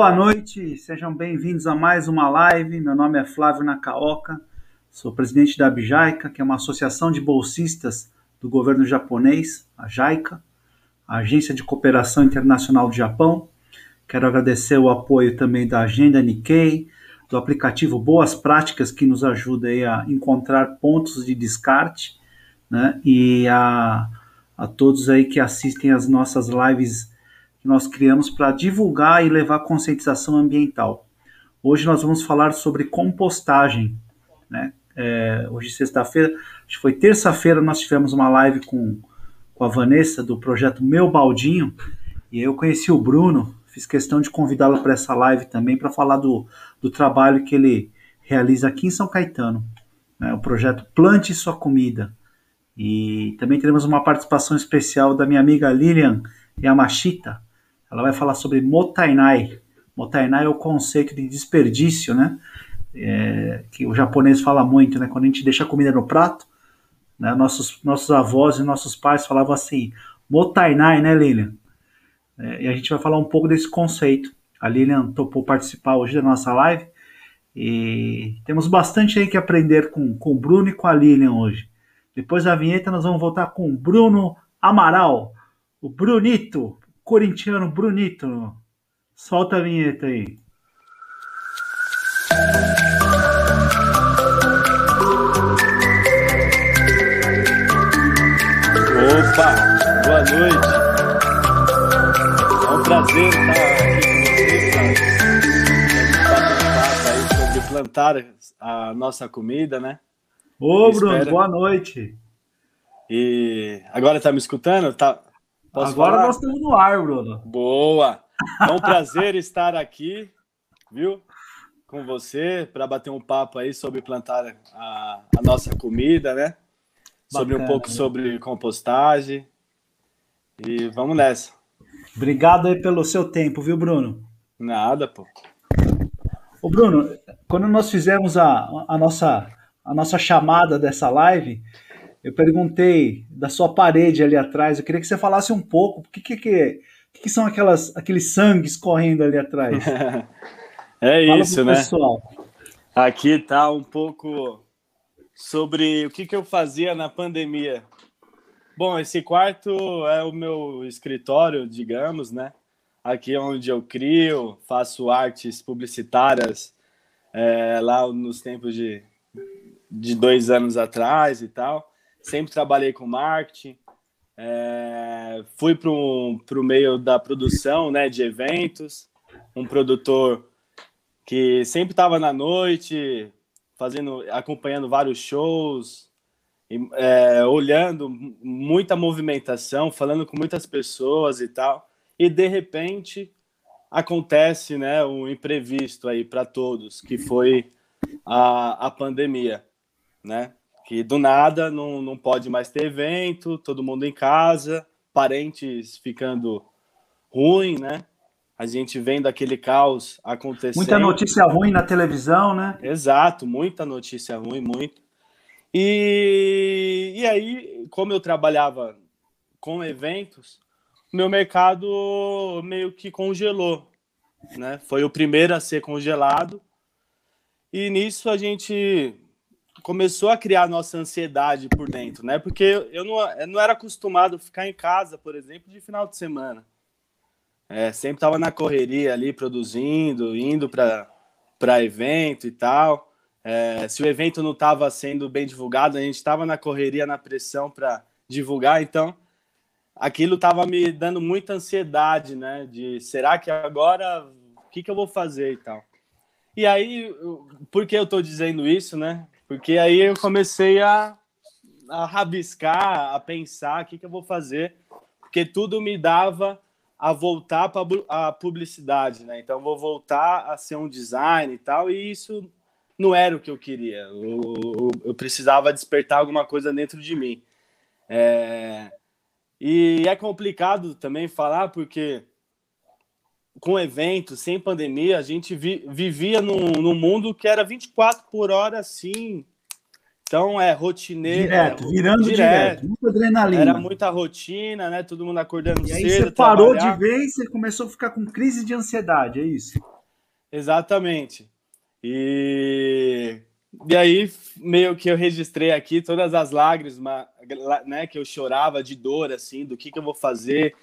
Boa noite, sejam bem-vindos a mais uma live. Meu nome é Flávio Nakaoka, sou presidente da Abjaica, que é uma associação de bolsistas do governo japonês, a JICA, a Agência de Cooperação Internacional do Japão. Quero agradecer o apoio também da Agenda Nikkei, do aplicativo Boas Práticas, que nos ajuda a encontrar pontos de descarte, né? E a, a todos aí que assistem as nossas lives que nós criamos para divulgar e levar conscientização ambiental. Hoje nós vamos falar sobre compostagem. Né? É, hoje, sexta-feira, acho que foi terça-feira, nós tivemos uma live com, com a Vanessa do projeto Meu Baldinho, e eu conheci o Bruno, fiz questão de convidá-lo para essa live também para falar do, do trabalho que ele realiza aqui em São Caetano, né? o projeto Plante Sua Comida. E também teremos uma participação especial da minha amiga Lilian Yamashita, ela vai falar sobre motainai. Motainai é o conceito de desperdício, né? É, que o japonês fala muito, né? Quando a gente deixa a comida no prato, né? nossos, nossos avós e nossos pais falavam assim, motainai, né, Lilian? É, e a gente vai falar um pouco desse conceito. A Lilian topou participar hoje da nossa live e temos bastante aí que aprender com, com o Bruno e com a Lilian hoje. Depois da vinheta nós vamos voltar com o Bruno Amaral, o Brunito, corintiano bonito. Solta a vinheta aí. Opa, boa noite. É um prazer estar aqui com vocês, sobre plantar a nossa comida, né? Ô, Bruno, boa noite. E agora tá me escutando? Tá, Posso Agora falar? nós estamos no ar, Bruno. Boa! É um prazer estar aqui, viu? Com você, para bater um papo aí sobre plantar a, a nossa comida, né? Sobre Bacana, um pouco né? sobre compostagem. E vamos nessa. Obrigado aí pelo seu tempo, viu, Bruno? Nada, pô. Ô, Bruno, quando nós fizemos a, a, nossa, a nossa chamada dessa live, eu perguntei da sua parede ali atrás, eu queria que você falasse um pouco, o que, que, que, que são aquelas, aqueles sangues correndo ali atrás? é Fala isso, né? Pessoal. Aqui tá um pouco sobre o que, que eu fazia na pandemia. Bom, esse quarto é o meu escritório, digamos, né? Aqui é onde eu crio, faço artes publicitárias é, lá nos tempos de, de dois anos atrás e tal sempre trabalhei com marketing, é, fui para o meio da produção né, de eventos, um produtor que sempre estava na noite, fazendo, acompanhando vários shows, é, olhando muita movimentação, falando com muitas pessoas e tal, e de repente acontece né, um imprevisto aí para todos, que foi a, a pandemia, né? Que do nada não, não pode mais ter evento, todo mundo em casa, parentes ficando ruim, né? A gente vendo aquele caos acontecendo. Muita notícia ruim na televisão, né? Exato, muita notícia ruim, muito. E, e aí, como eu trabalhava com eventos, meu mercado meio que congelou, né? Foi o primeiro a ser congelado. E nisso a gente começou a criar nossa ansiedade por dentro, né? Porque eu não, eu não era acostumado a ficar em casa, por exemplo, de final de semana. É, sempre estava na correria ali, produzindo, indo para evento e tal. É, se o evento não estava sendo bem divulgado, a gente estava na correria, na pressão para divulgar, então aquilo estava me dando muita ansiedade, né? De será que agora o que, que eu vou fazer e tal. E aí, por que eu estou dizendo isso, né? Porque aí eu comecei a, a rabiscar, a pensar o que, que eu vou fazer, porque tudo me dava a voltar para a publicidade, né? Então vou voltar a ser um design e tal, e isso não era o que eu queria. Eu, eu, eu precisava despertar alguma coisa dentro de mim. É... E é complicado também falar porque com eventos, sem pandemia, a gente vi, vivia num, num mundo que era 24 por hora, assim, Então é rotineiro. Direto, virando direto. direto. Muita adrenalina. Era muita rotina, né? Todo mundo acordando e cedo. Aí você parou trabalhar. de vez, você começou a ficar com crise de ansiedade, é isso? Exatamente. E, e aí, meio que eu registrei aqui todas as lágrimas né, que eu chorava de dor, assim, do que, que eu vou fazer.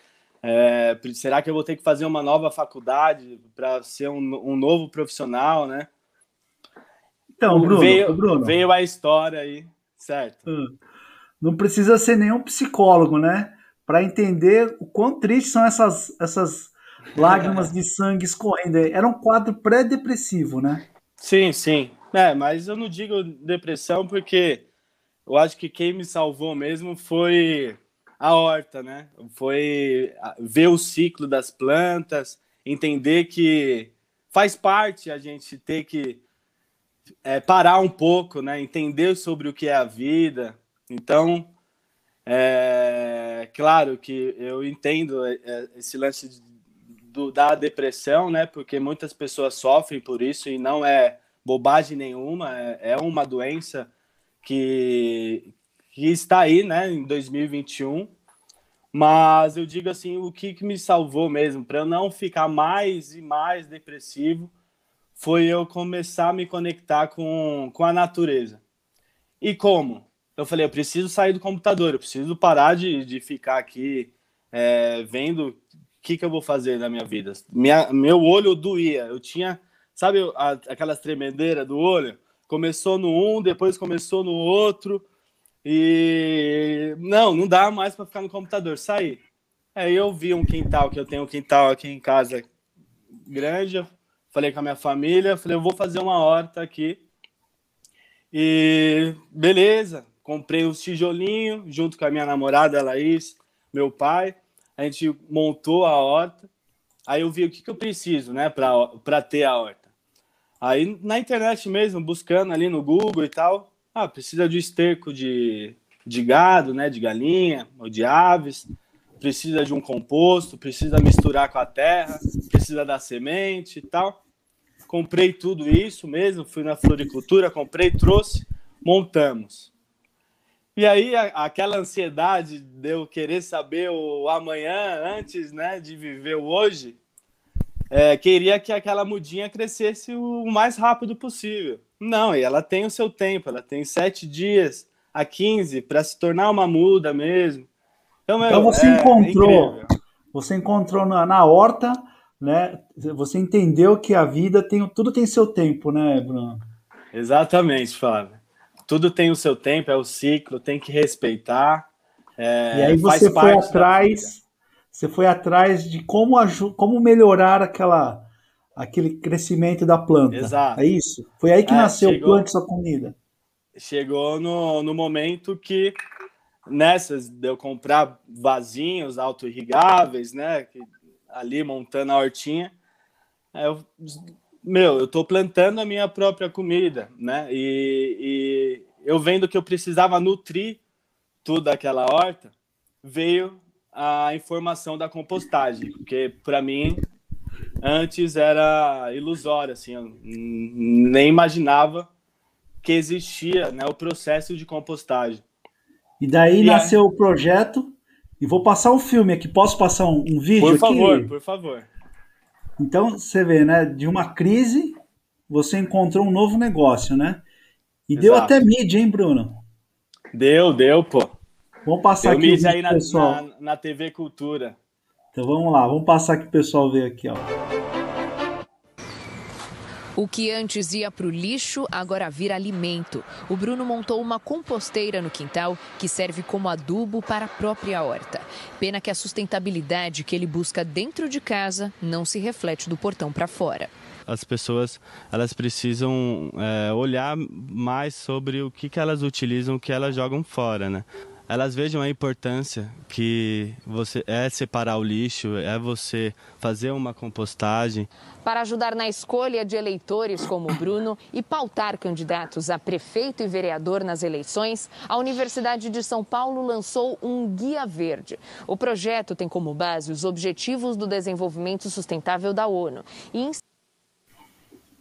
É, será que eu vou ter que fazer uma nova faculdade para ser um, um novo profissional, né? Então, Bruno, veio, Bruno. veio a história aí, certo? Hum. Não precisa ser nenhum psicólogo, né? Para entender o quão tristes são essas, essas lágrimas de sangue escorrendo. Era um quadro pré-depressivo, né? Sim, sim. É, mas eu não digo depressão porque eu acho que quem me salvou mesmo foi a horta, né? Foi ver o ciclo das plantas, entender que faz parte a gente ter que é, parar um pouco, né? Entender sobre o que é a vida. Então, é claro que eu entendo é, é, esse lance do, da depressão, né? Porque muitas pessoas sofrem por isso e não é bobagem nenhuma, é, é uma doença que, que está aí, né? Em 2021. Mas eu digo assim, o que, que me salvou mesmo, para eu não ficar mais e mais depressivo, foi eu começar a me conectar com, com a natureza. E como? Eu falei, eu preciso sair do computador, eu preciso parar de, de ficar aqui é, vendo o que, que eu vou fazer na minha vida. Minha, meu olho doía, eu tinha, sabe, a, aquelas tremedeiras do olho? Começou no um, depois começou no outro, e não, não dá mais para ficar no computador, sair. Aí eu vi um quintal, que eu tenho um quintal aqui em casa grande, falei com a minha família, falei, eu vou fazer uma horta aqui. E beleza, comprei os tijolinhos junto com a minha namorada Laís, meu pai. A gente montou a horta. Aí eu vi o que, que eu preciso, né, para ter a horta. Aí na internet mesmo, buscando ali no Google e tal, ah, precisa de esterco de, de gado, né, de galinha ou de aves, precisa de um composto, precisa misturar com a terra, precisa da semente e tal comprei tudo isso mesmo, fui na floricultura, comprei, trouxe, montamos. E aí a, aquela ansiedade de eu querer saber o amanhã antes, né, de viver o hoje, é, queria que aquela mudinha crescesse o mais rápido possível. Não, e ela tem o seu tempo, ela tem sete dias a 15 para se tornar uma muda mesmo. Então, então você é, encontrou, é você encontrou na, na horta né? Você entendeu que a vida tem tudo tem seu tempo, né, Bruno? Exatamente, Flávio. Tudo tem o seu tempo, é o ciclo, tem que respeitar. É, e aí você foi atrás, você foi atrás de como como melhorar aquela aquele crescimento da planta. Exato. É isso? Foi aí que é, nasceu chegou, o plante sua comida. Chegou no, no momento que nessas de eu comprar vasinhos auto-irrigáveis, né? Que ali montando a hortinha. Eu, meu, eu tô plantando a minha própria comida, né? E, e eu vendo que eu precisava nutrir toda aquela horta, veio a informação da compostagem, porque para mim antes era ilusório, assim, eu nem imaginava que existia, né, o processo de compostagem. E daí e nasceu o projeto e vou passar um filme aqui. Posso passar um, um vídeo por aqui? Favor, por favor. Então, você vê, né? De uma crise, você encontrou um novo negócio, né? E Exato. deu até mídia, hein, Bruno? Deu, deu, pô. Vamos passar deu aqui mídia aí na, pessoal. Na, na TV Cultura. Então vamos lá, vamos passar aqui o pessoal ver aqui, ó. O que antes ia para o lixo agora vira alimento. O Bruno montou uma composteira no quintal que serve como adubo para a própria horta. Pena que a sustentabilidade que ele busca dentro de casa não se reflete do portão para fora as pessoas elas precisam é, olhar mais sobre o que, que elas utilizam, o que elas jogam fora, né? Elas vejam a importância que você é separar o lixo, é você fazer uma compostagem. Para ajudar na escolha de eleitores como o Bruno e pautar candidatos a prefeito e vereador nas eleições, a Universidade de São Paulo lançou um Guia Verde. O projeto tem como base os Objetivos do Desenvolvimento Sustentável da ONU e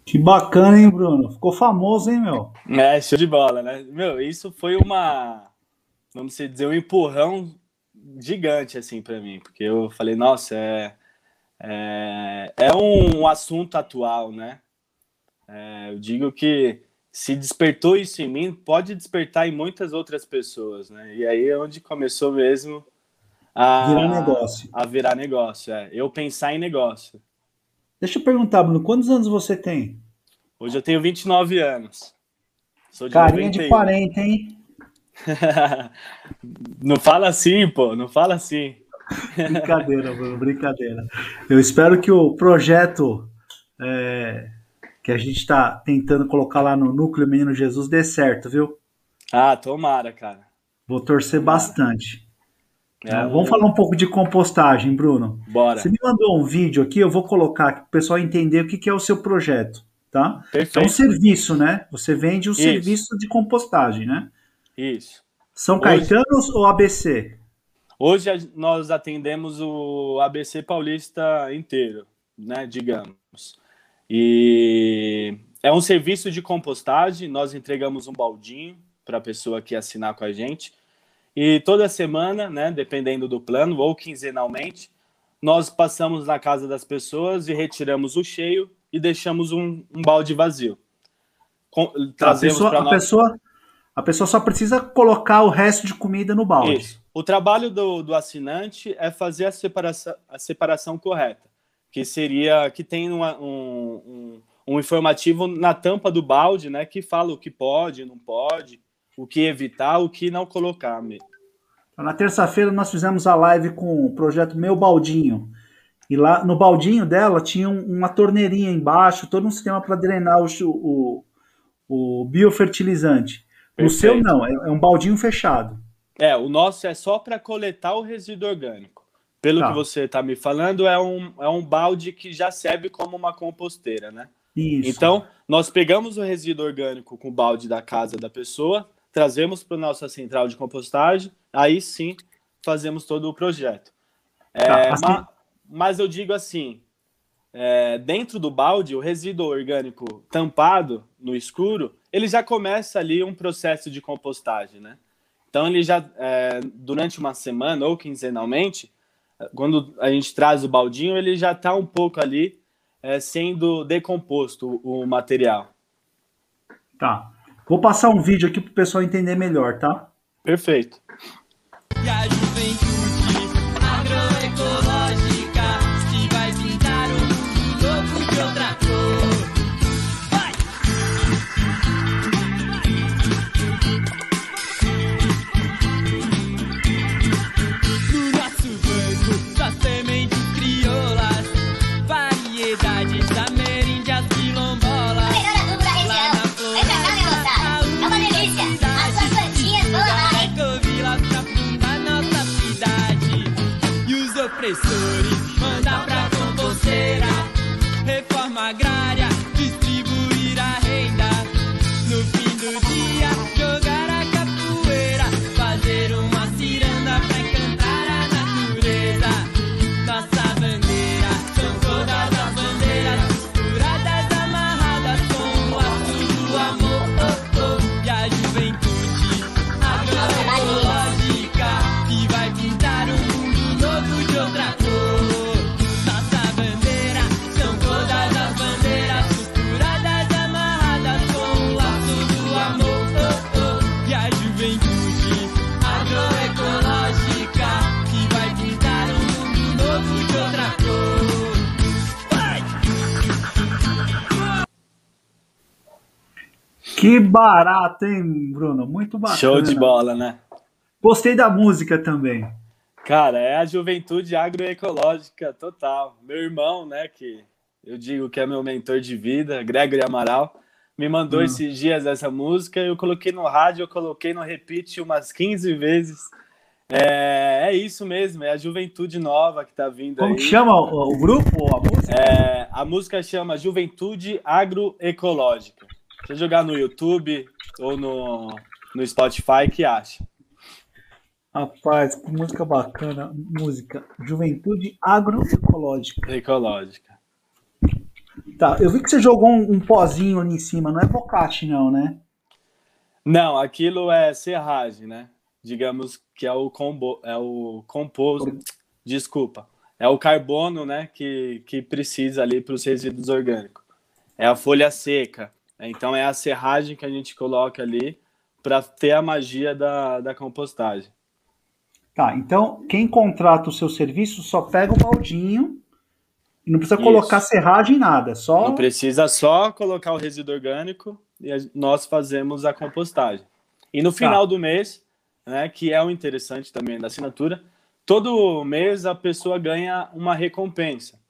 Que bacana, hein, Bruno? Ficou famoso, hein, meu? É, show de bola, né? Meu, isso foi uma, vamos dizer, um empurrão gigante, assim, para mim, porque eu falei, nossa, é, é, é um assunto atual, né? É, eu digo que se despertou isso em mim, pode despertar em muitas outras pessoas, né? E aí é onde começou mesmo a virar negócio. A virar negócio, é. Eu pensar em negócio. Deixa eu perguntar, Bruno, quantos anos você tem? Hoje eu tenho 29 anos. Sou de Carinha 91. de 40, hein? não fala assim, pô, não fala assim. Brincadeira, Bruno, brincadeira. Eu espero que o projeto é, que a gente está tentando colocar lá no Núcleo Menino Jesus dê certo, viu? Ah, tomara, cara. Vou torcer tomara. bastante. É, então, vamos falar um pouco de compostagem, Bruno. Bora. Você me mandou um vídeo aqui, eu vou colocar para o pessoal entender o que, que é o seu projeto, tá? Perfeito. É um serviço, né? Você vende um serviço de compostagem, né? Isso. São Caetanos ou ABC? Hoje nós atendemos o ABC paulista inteiro, né? Digamos. E é um serviço de compostagem. Nós entregamos um baldinho para a pessoa que assinar com a gente. E toda semana, né, dependendo do plano, ou quinzenalmente, nós passamos na casa das pessoas e retiramos o cheio e deixamos um, um balde vazio. Com, trazemos a pessoa, nós... a, pessoa, a pessoa só precisa colocar o resto de comida no balde. Isso. O trabalho do, do assinante é fazer a separação, a separação correta que seria que tem uma, um, um, um, informativo na tampa do balde, né, que fala o que pode, não pode, o que evitar, o que não colocar. Na terça-feira nós fizemos a live com o projeto Meu Baldinho. E lá no baldinho dela tinha uma torneirinha embaixo, todo um sistema para drenar o, o, o biofertilizante. Perfeito. O seu não, é, é um baldinho fechado. É, o nosso é só para coletar o resíduo orgânico. Pelo tá. que você está me falando, é um, é um balde que já serve como uma composteira, né? Isso. Então, nós pegamos o resíduo orgânico com o balde da casa da pessoa, trazemos para a nossa central de compostagem, aí sim fazemos todo o projeto. É, tá, assim... mas, mas, eu digo assim: é, dentro do balde, o resíduo orgânico tampado no escuro, ele já começa ali um processo de compostagem, né? Então, ele já, é, durante uma semana ou quinzenalmente, quando a gente traz o baldinho, ele já está um pouco ali é, sendo decomposto o material. Tá. Vou passar um vídeo aqui para o pessoal entender melhor, tá? Perfeito. E a juventude professores, manda Que barato, hein, Bruno? Muito bacana. Show de bola, né? Gostei da música também. Cara, é a juventude agroecológica total. Meu irmão, né, que eu digo que é meu mentor de vida, Gregory Amaral, me mandou hum. esses dias essa música, eu coloquei no rádio, eu coloquei no repeat umas 15 vezes. É, é isso mesmo, é a juventude nova que tá vindo Como aí. Como chama o, o, grupo ou a música? É, a música chama Juventude Agroecológica. Eu jogar no YouTube ou no, no Spotify que acha. Rapaz, que música bacana. Música Juventude Agroecológica. Ecológica. Tá, eu vi que você jogou um, um pozinho ali em cima, não é bocache não, né? Não, aquilo é serragem, né? Digamos que é o combo, é o composto, desculpa, é o carbono, né, que, que precisa ali para os resíduos orgânicos. É a folha seca. Então é a serragem que a gente coloca ali para ter a magia da, da compostagem. Tá, então quem contrata o seu serviço só pega o baldinho e não precisa colocar Isso. serragem nada, só. Não precisa só colocar o resíduo orgânico e nós fazemos a compostagem. E no tá. final tá. do mês, né, que é o interessante também da assinatura, todo mês a pessoa ganha uma recompensa.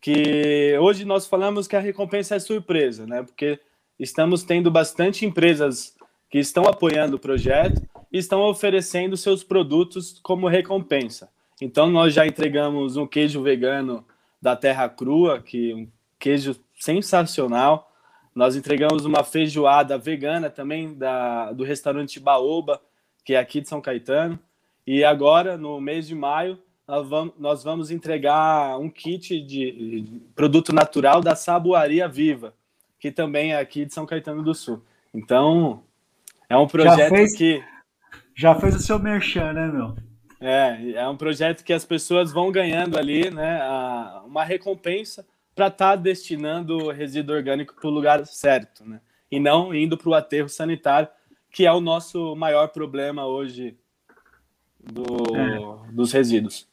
Que hoje nós falamos que a recompensa é surpresa, né? Porque estamos tendo bastante empresas que estão apoiando o projeto e estão oferecendo seus produtos como recompensa. Então, nós já entregamos um queijo vegano da Terra Crua, que é um queijo sensacional. Nós entregamos uma feijoada vegana também da, do restaurante Baoba, que é aqui de São Caetano. E agora, no mês de maio, nós vamos, nós vamos entregar um kit de, de produto natural da Saboaria Viva, que também é aqui de São Caetano do Sul. Então, é um projeto já fez, que. Já fez o seu merchan, né, meu? É, é um projeto que as pessoas vão ganhando ali, né, a, uma recompensa para estar tá destinando o resíduo orgânico para o lugar certo, né? E não indo para o aterro sanitário, que é o nosso maior problema hoje do, é. dos resíduos.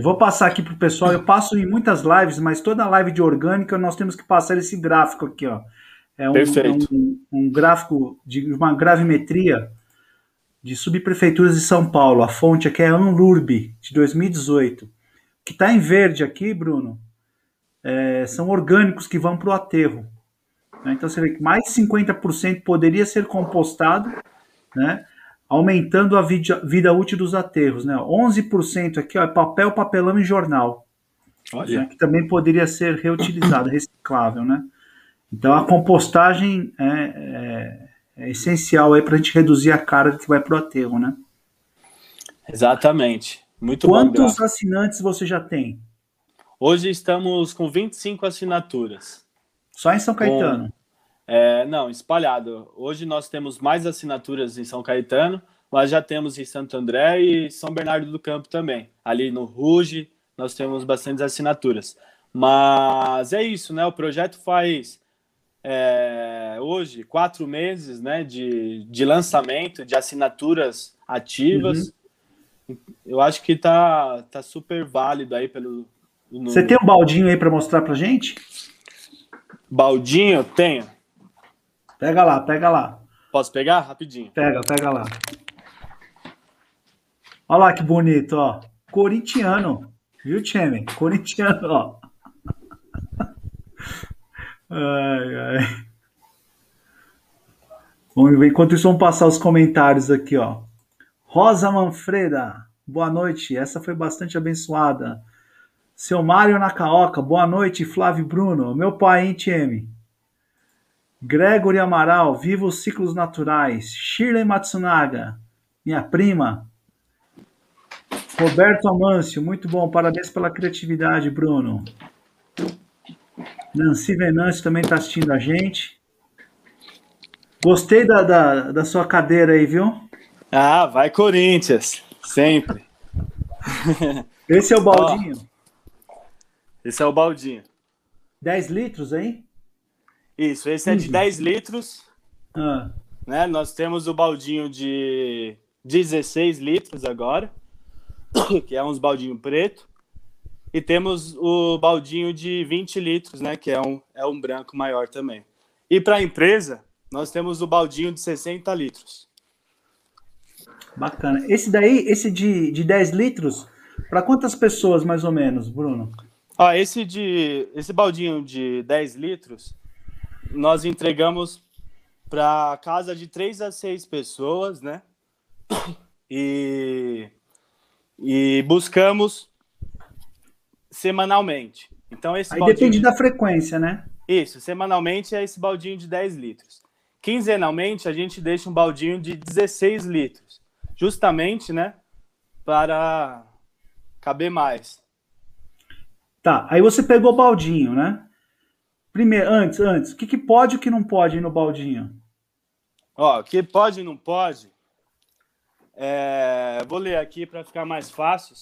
Eu vou passar aqui para o pessoal. Eu passo em muitas lives, mas toda live de orgânica nós temos que passar esse gráfico aqui, ó. É um, Perfeito. É um, um gráfico de uma gravimetria de subprefeituras de São Paulo. A fonte aqui é Anlurb, de 2018. O que está em verde aqui, Bruno, é, são orgânicos que vão para o aterro. Né? Então você vê que mais de 50% poderia ser compostado, né? Aumentando a vida, vida útil dos aterros. Né? 11% aqui ó, é papel, papelão e jornal. Né? Que também poderia ser reutilizado, reciclável. Né? Então a compostagem é, é, é essencial para a gente reduzir a carga que vai para o aterro, né? Exatamente. Muito Quantos bom, assinantes você já tem? Hoje estamos com 25 assinaturas. Só em São Caetano? É, não, espalhado. Hoje nós temos mais assinaturas em São Caetano, mas já temos em Santo André e São Bernardo do Campo também. Ali no Ruge, nós temos bastantes assinaturas. Mas é isso, né? O projeto faz é, hoje quatro meses né, de, de lançamento, de assinaturas ativas. Uhum. Eu acho que tá, tá super válido aí pelo. Você tem um baldinho aí para mostrar para gente? Baldinho? Tenho. Pega lá, pega lá. Posso pegar? Rapidinho. Pega, pega lá. Olha lá que bonito, ó. Corintiano. Viu, Cheme? Corintiano, ó. Ai, ai. Enquanto isso, vamos passar os comentários aqui, ó. Rosa Manfreda, boa noite. Essa foi bastante abençoada. Seu Mário Nakaoka, boa noite. Flávio Bruno, meu pai, hein, TM? Gregory Amaral, viva os ciclos naturais. Shirley Matsunaga, minha prima. Roberto Amâncio, muito bom. Parabéns pela criatividade, Bruno. Nancy Venâncio também está assistindo a gente. Gostei da, da, da, sua cadeira aí, viu? Ah, vai Corinthians, sempre. Esse é o baldinho. Ó, esse é o baldinho. 10 litros, hein? Isso, esse é de 10 litros. Ah. Né? Nós temos o baldinho de 16 litros agora, que é uns baldinho preto. E temos o baldinho de 20 litros, né? Que é um, é um branco maior também. E para a empresa, nós temos o baldinho de 60 litros. Bacana. Esse daí, esse de, de 10 litros, para quantas pessoas mais ou menos, Bruno? Ó, esse, de, esse baldinho de 10 litros, nós entregamos para casa de 3 a 6 pessoas, né? E, e buscamos semanalmente. Então esse Aí depende de... da frequência, né? Isso, semanalmente é esse baldinho de 10 litros. Quinzenalmente a gente deixa um baldinho de 16 litros, justamente, né, para caber mais. Tá, aí você pegou o baldinho, né? Primeiro, antes, antes, o que, que pode e o que não pode ir no baldinho? Ó, o que pode e não pode. É, vou ler aqui para ficar mais fácil.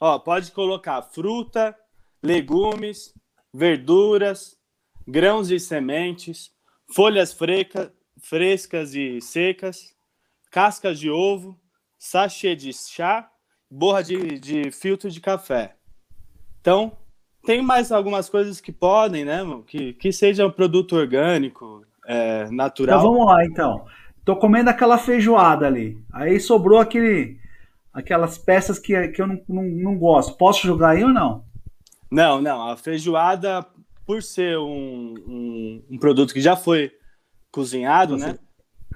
Ó, pode colocar fruta, legumes, verduras, grãos e sementes, folhas freca, frescas e secas, cascas de ovo, sachê de chá, borra de, de filtro de café. Então, tem mais algumas coisas que podem, né? Que, que seja um produto orgânico, é, natural. Então vamos lá, então. Tô comendo aquela feijoada ali. Aí sobrou aquele, aquelas peças que, que eu não, não, não gosto. Posso jogar aí ou não? Não, não. A feijoada, por ser um, um, um produto que já foi cozinhado, Você... né?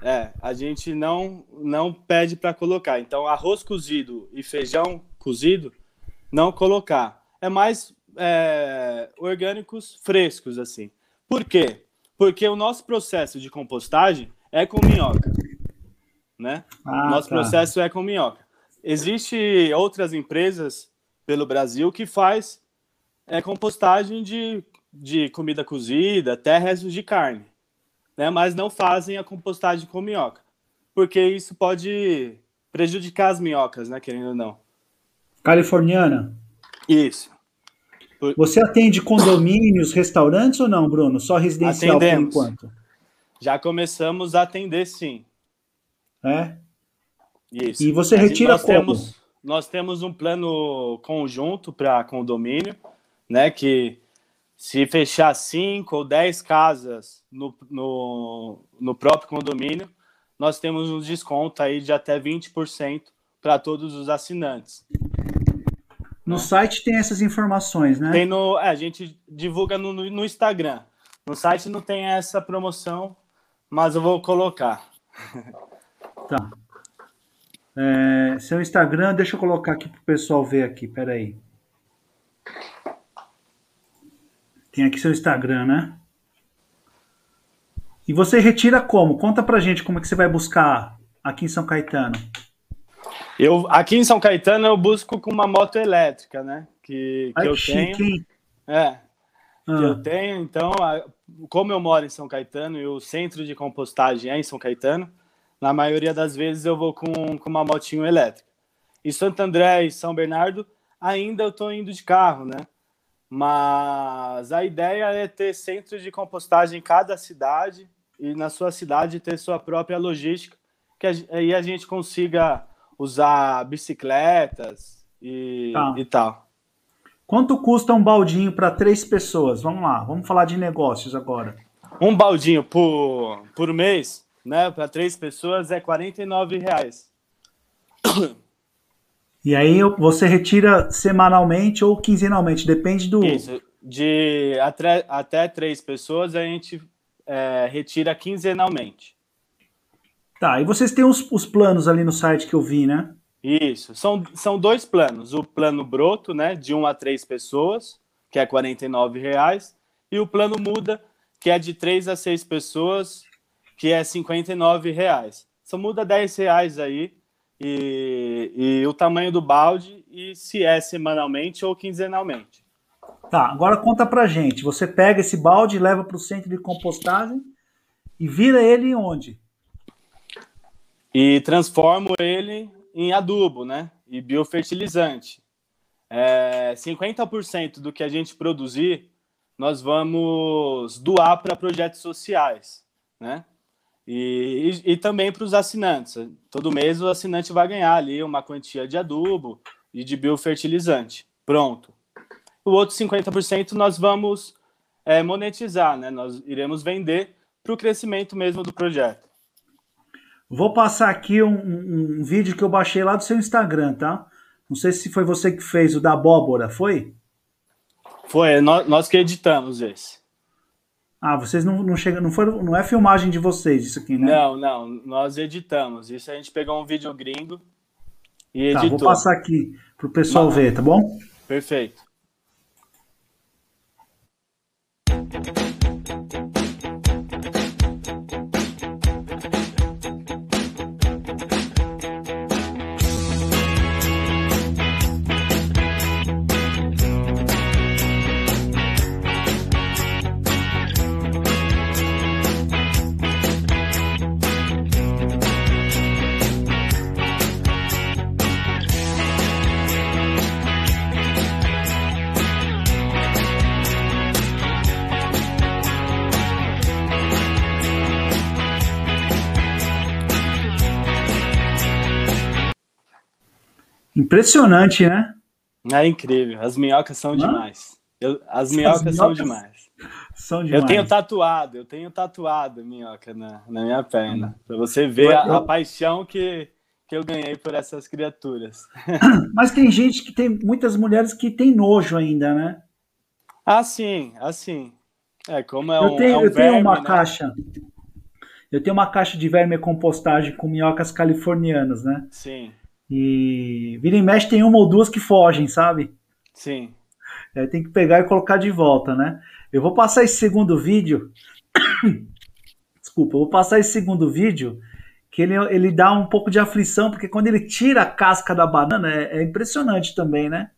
É, a gente não, não pede para colocar. Então, arroz cozido e feijão cozido, não colocar. É mais é, orgânicos frescos, assim. Por quê? Porque o nosso processo de compostagem é com minhoca, né? Ah, nosso tá. processo é com minhoca. Existem outras empresas pelo Brasil que faz é, compostagem de, de comida cozida, até restos de carne, né? Mas não fazem a compostagem com minhoca, porque isso pode prejudicar as minhocas, né? Querendo ou não. Californiana. Isso. Você atende condomínios, restaurantes ou não, Bruno? Só residencial Atendemos. por enquanto? Já começamos a atender, sim. É? Isso. E você retira nós como? Temos, nós temos um plano conjunto para condomínio, né? Que se fechar cinco ou dez casas no, no, no próprio condomínio, nós temos um desconto aí de até 20% para todos os assinantes. No é. site tem essas informações, né? Tem no, é, a gente divulga no, no, Instagram. No site não tem essa promoção, mas eu vou colocar. Tá. É, seu Instagram, deixa eu colocar aqui para o pessoal ver aqui, peraí. Tem aqui seu Instagram, né? E você retira como? Conta pra gente como é que você vai buscar aqui em São Caetano. Eu, aqui em São Caetano eu busco com uma moto elétrica, né? Que, que Ai, eu chique, tenho. É. Ah. Que eu tenho, então, a, como eu moro em São Caetano e o centro de compostagem é em São Caetano, na maioria das vezes eu vou com, com uma motinho elétrica. Em Santo André e São Bernardo, ainda eu estou indo de carro, né? Mas a ideia é ter centro de compostagem em cada cidade e na sua cidade ter sua própria logística, que aí a gente consiga usar bicicletas e, tá. e tal. Quanto custa um baldinho para três pessoas? Vamos lá, vamos falar de negócios agora. Um baldinho por, por mês, né, para três pessoas é R$ reais. E aí você retira semanalmente ou quinzenalmente, depende do. Isso, de até, até três pessoas a gente é, retira quinzenalmente. Tá, e vocês têm os, os planos ali no site que eu vi, né? Isso, são, são dois planos. O plano broto, né, de 1 a 3 pessoas, que é R$ reais, e o plano muda, que é de 3 a 6 pessoas, que é R$ reais. Só muda 10 reais aí, e, e o tamanho do balde, e se é semanalmente ou quinzenalmente. Tá, agora conta pra gente. Você pega esse balde, leva para o centro de compostagem e vira ele onde? E transformo ele em adubo, né? E biofertilizante. É, 50% do que a gente produzir, nós vamos doar para projetos sociais, né? E, e, e também para os assinantes. Todo mês o assinante vai ganhar ali uma quantia de adubo e de biofertilizante. Pronto. O outro 50% nós vamos é, monetizar, né? Nós iremos vender para o crescimento mesmo do projeto. Vou passar aqui um, um, um, vídeo que eu baixei lá do seu Instagram, tá? Não sei se foi você que fez o da abóbora, foi? Foi, nós, nós que editamos esse. Ah, vocês não, não chegam, não foram, não é filmagem de vocês isso aqui, né? Não, não, nós editamos. Isso a gente pegou um vídeo gringo e editou. Tá, vou passar aqui pro pessoal Mas... ver, tá bom? Perfeito. Impressionante, né? É incrível. As minhocas são Hã? demais. Eu, as, minhocas as minhocas são demais. São demais. Eu tenho tatuado, eu tenho tatuado minhoca na, na minha perna. Para você ver eu, a, a paixão que, que eu ganhei por essas criaturas. Mas tem gente que tem muitas mulheres que tem nojo ainda, né? Ah, sim, assim. É, como é eu um, tenho, é um eu verme, tenho uma né? caixa. Eu tenho uma caixa de verme compostagem com minhocas californianas, né? Sim. E vira e mexe tem uma ou duas que fogem, sabe? Sim. Aí tem que pegar e colocar de volta, né? Eu vou passar esse segundo vídeo. Desculpa, eu vou passar esse segundo vídeo que ele, ele dá um pouco de aflição, porque quando ele tira a casca da banana é, é impressionante também, né?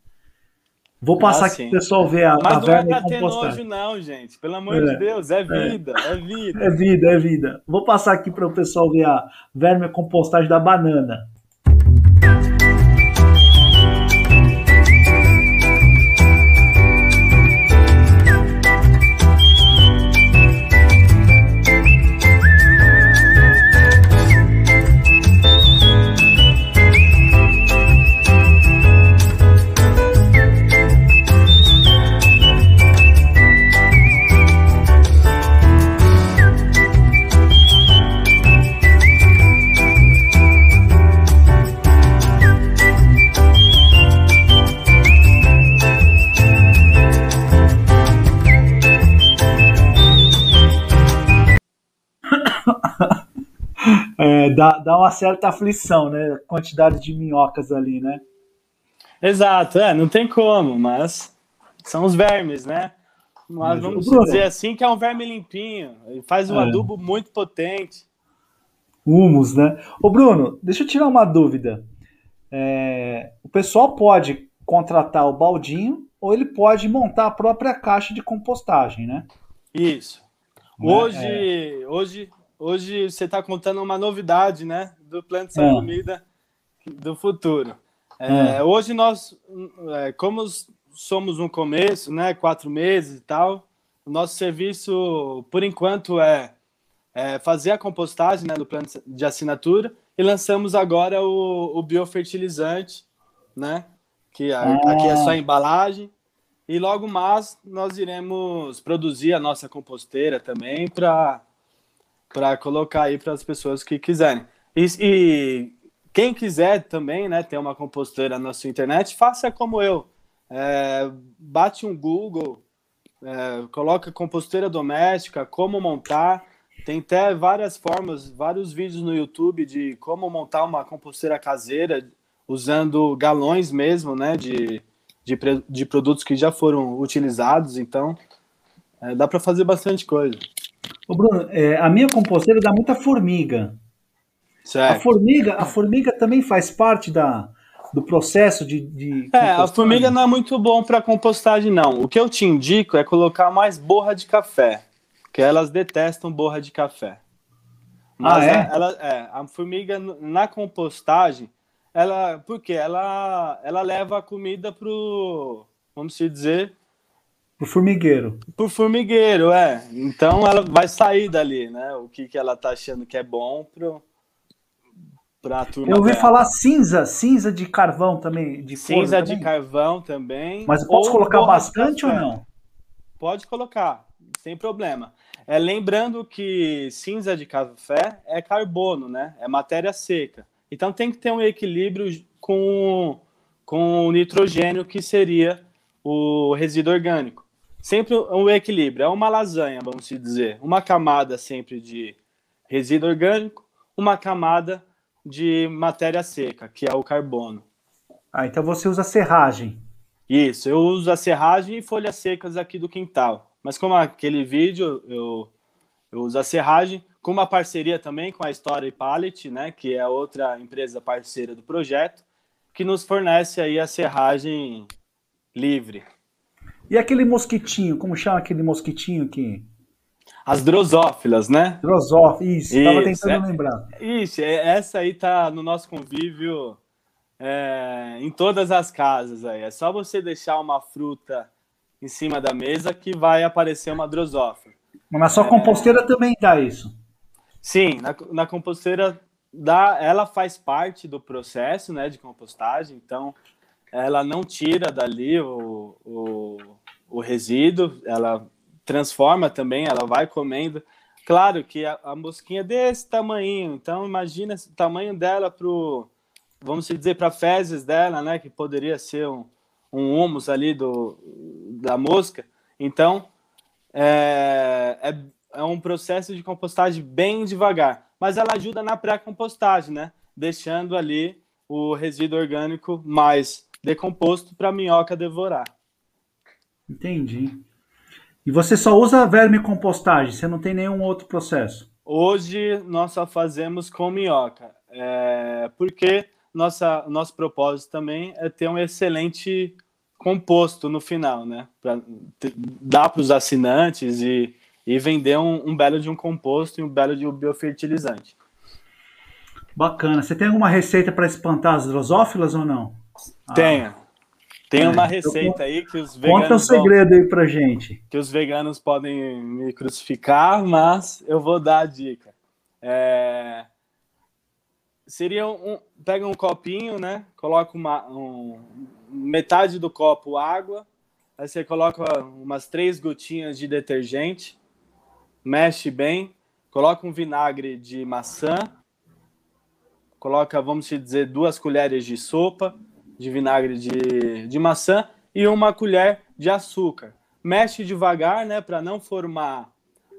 Vou passar ah, aqui pro pessoal ver a, Mas a não é ter nojo, não, gente. Pelo amor é, de Deus, é vida, é. é. vida. É vida, é vida. Vou passar aqui para o pessoal ver a verme compostagem da banana. É, dá, dá uma certa aflição, né? A quantidade de minhocas ali, né? Exato, é, não tem como, mas são os vermes, né? Mas vamos dizer assim que é um verme limpinho, e faz um é. adubo muito potente. Humus, né? Ô Bruno, deixa eu tirar uma dúvida. É, o pessoal pode contratar o baldinho ou ele pode montar a própria caixa de compostagem, né? Isso. Né? Hoje, é. hoje Hoje você está contando uma novidade, né? Do Planta Sem é. Comida do futuro. É, é. Hoje nós, é, como somos no começo, né? Quatro meses e tal, o nosso serviço, por enquanto, é, é fazer a compostagem né, do plano de assinatura e lançamos agora o, o biofertilizante, né? Que a, ah. aqui é só embalagem. E logo mais nós iremos produzir a nossa composteira também para para colocar aí para as pessoas que quiserem. E, e, quem quiser também, né, ter uma composteira na sua internet, faça como eu. É, bate um Google, é, coloca composteira doméstica, como montar. Tem até várias formas, vários vídeos no YouTube de como montar uma composteira caseira usando galões mesmo, né, de, de, de produtos que já foram utilizados. Então, é, dá para fazer bastante coisa. Ô Bruno, é, a minha composteira dá muita formiga. Certo. A formiga, a formiga também faz parte da, do processo de, de É, a formiga não é muito bom para compostagem não. O que eu te indico é colocar mais borra de café, que elas detestam borra de café. Mas ah, é? Ela, é, a formiga na compostagem, ela, porque ela, ela leva a comida pro, vamos dizer, Pro formigueiro. Pro formigueiro, é. Então ela vai sair dali, né? O que, que ela tá achando que é bom pro, pra turma. Eu ouvi dela. falar cinza, cinza de carvão também. De cinza de carvão também. Mas posso colocar bastante ou não? Pode colocar, sem problema. É, lembrando que cinza de café é carbono, né? É matéria seca. Então tem que ter um equilíbrio com, com o nitrogênio, que seria o resíduo orgânico sempre um equilíbrio. É uma lasanha, vamos dizer. Uma camada sempre de resíduo orgânico, uma camada de matéria seca, que é o carbono. Ah, então você usa serragem. Isso, eu uso a serragem e folhas secas aqui do quintal. Mas como aquele vídeo, eu, eu uso a serragem com uma parceria também com a Story Pallet, né, que é outra empresa parceira do projeto, que nos fornece aí a serragem livre. E aquele mosquitinho, como chama aquele mosquitinho que. As drosófilas, né? Drosófilas, isso, estava tentando é, lembrar. Isso, é, essa aí tá no nosso convívio é, em todas as casas aí. É só você deixar uma fruta em cima da mesa que vai aparecer uma drosófila. Mas na sua é... composteira também dá isso? Sim, na, na composteira dá, ela faz parte do processo né, de compostagem, então ela não tira dali o, o, o resíduo, ela transforma também, ela vai comendo. Claro que a, a mosquinha é desse tamanho, então imagina o tamanho dela para vamos dizer, para fezes dela, né, que poderia ser um, um humus ali do, da mosca. Então, é, é, é um processo de compostagem bem devagar, mas ela ajuda na pré-compostagem, né, deixando ali o resíduo orgânico mais decomposto para a minhoca devorar. Entendi. E você só usa verme compostagem, você não tem nenhum outro processo? Hoje nós só fazemos com minhoca, é, porque nossa, nosso propósito também é ter um excelente composto no final, né? Para dar para os assinantes e, e vender um, um, belo de um composto e um belo de um biofertilizante. Bacana. Você tem alguma receita para espantar as drosófilas ou não? Tenho. Ah. Tem é, uma receita aí que os veganos. Conta o segredo vão, aí pra gente. Que os veganos podem me crucificar, mas eu vou dar a dica. É, seria um. Pega um copinho, né? Coloca uma, um, metade do copo água. Aí você coloca umas três gotinhas de detergente. Mexe bem. Coloca um vinagre de maçã. Coloca, vamos dizer, duas colheres de sopa de vinagre de, de maçã e uma colher de açúcar. Mexe devagar, né, para não formar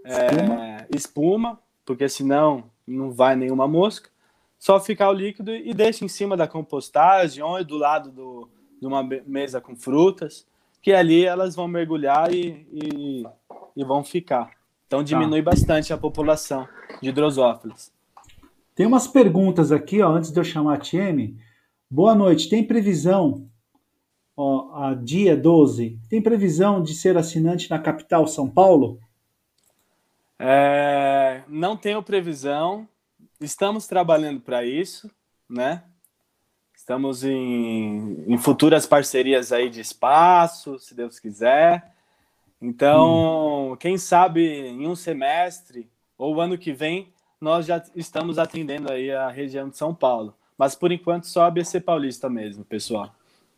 é, espuma, porque senão não vai nenhuma mosca. Só ficar o líquido e deixa em cima da compostagem ou do lado do, de uma mesa com frutas, que ali elas vão mergulhar e, e, e vão ficar. Então diminui tá. bastante a população de drosófilas. Tem umas perguntas aqui, ó, antes de eu chamar a Tieme. Boa noite. Tem previsão, ó, a dia 12, tem previsão de ser assinante na capital, São Paulo? É, não tenho previsão. Estamos trabalhando para isso, né? Estamos em, em, futuras parcerias aí de espaço, se Deus quiser. Então, hum. quem sabe em um semestre ou ano que vem, nós já estamos atendendo aí a região de São Paulo. Mas por enquanto só ABC Paulista mesmo, pessoal.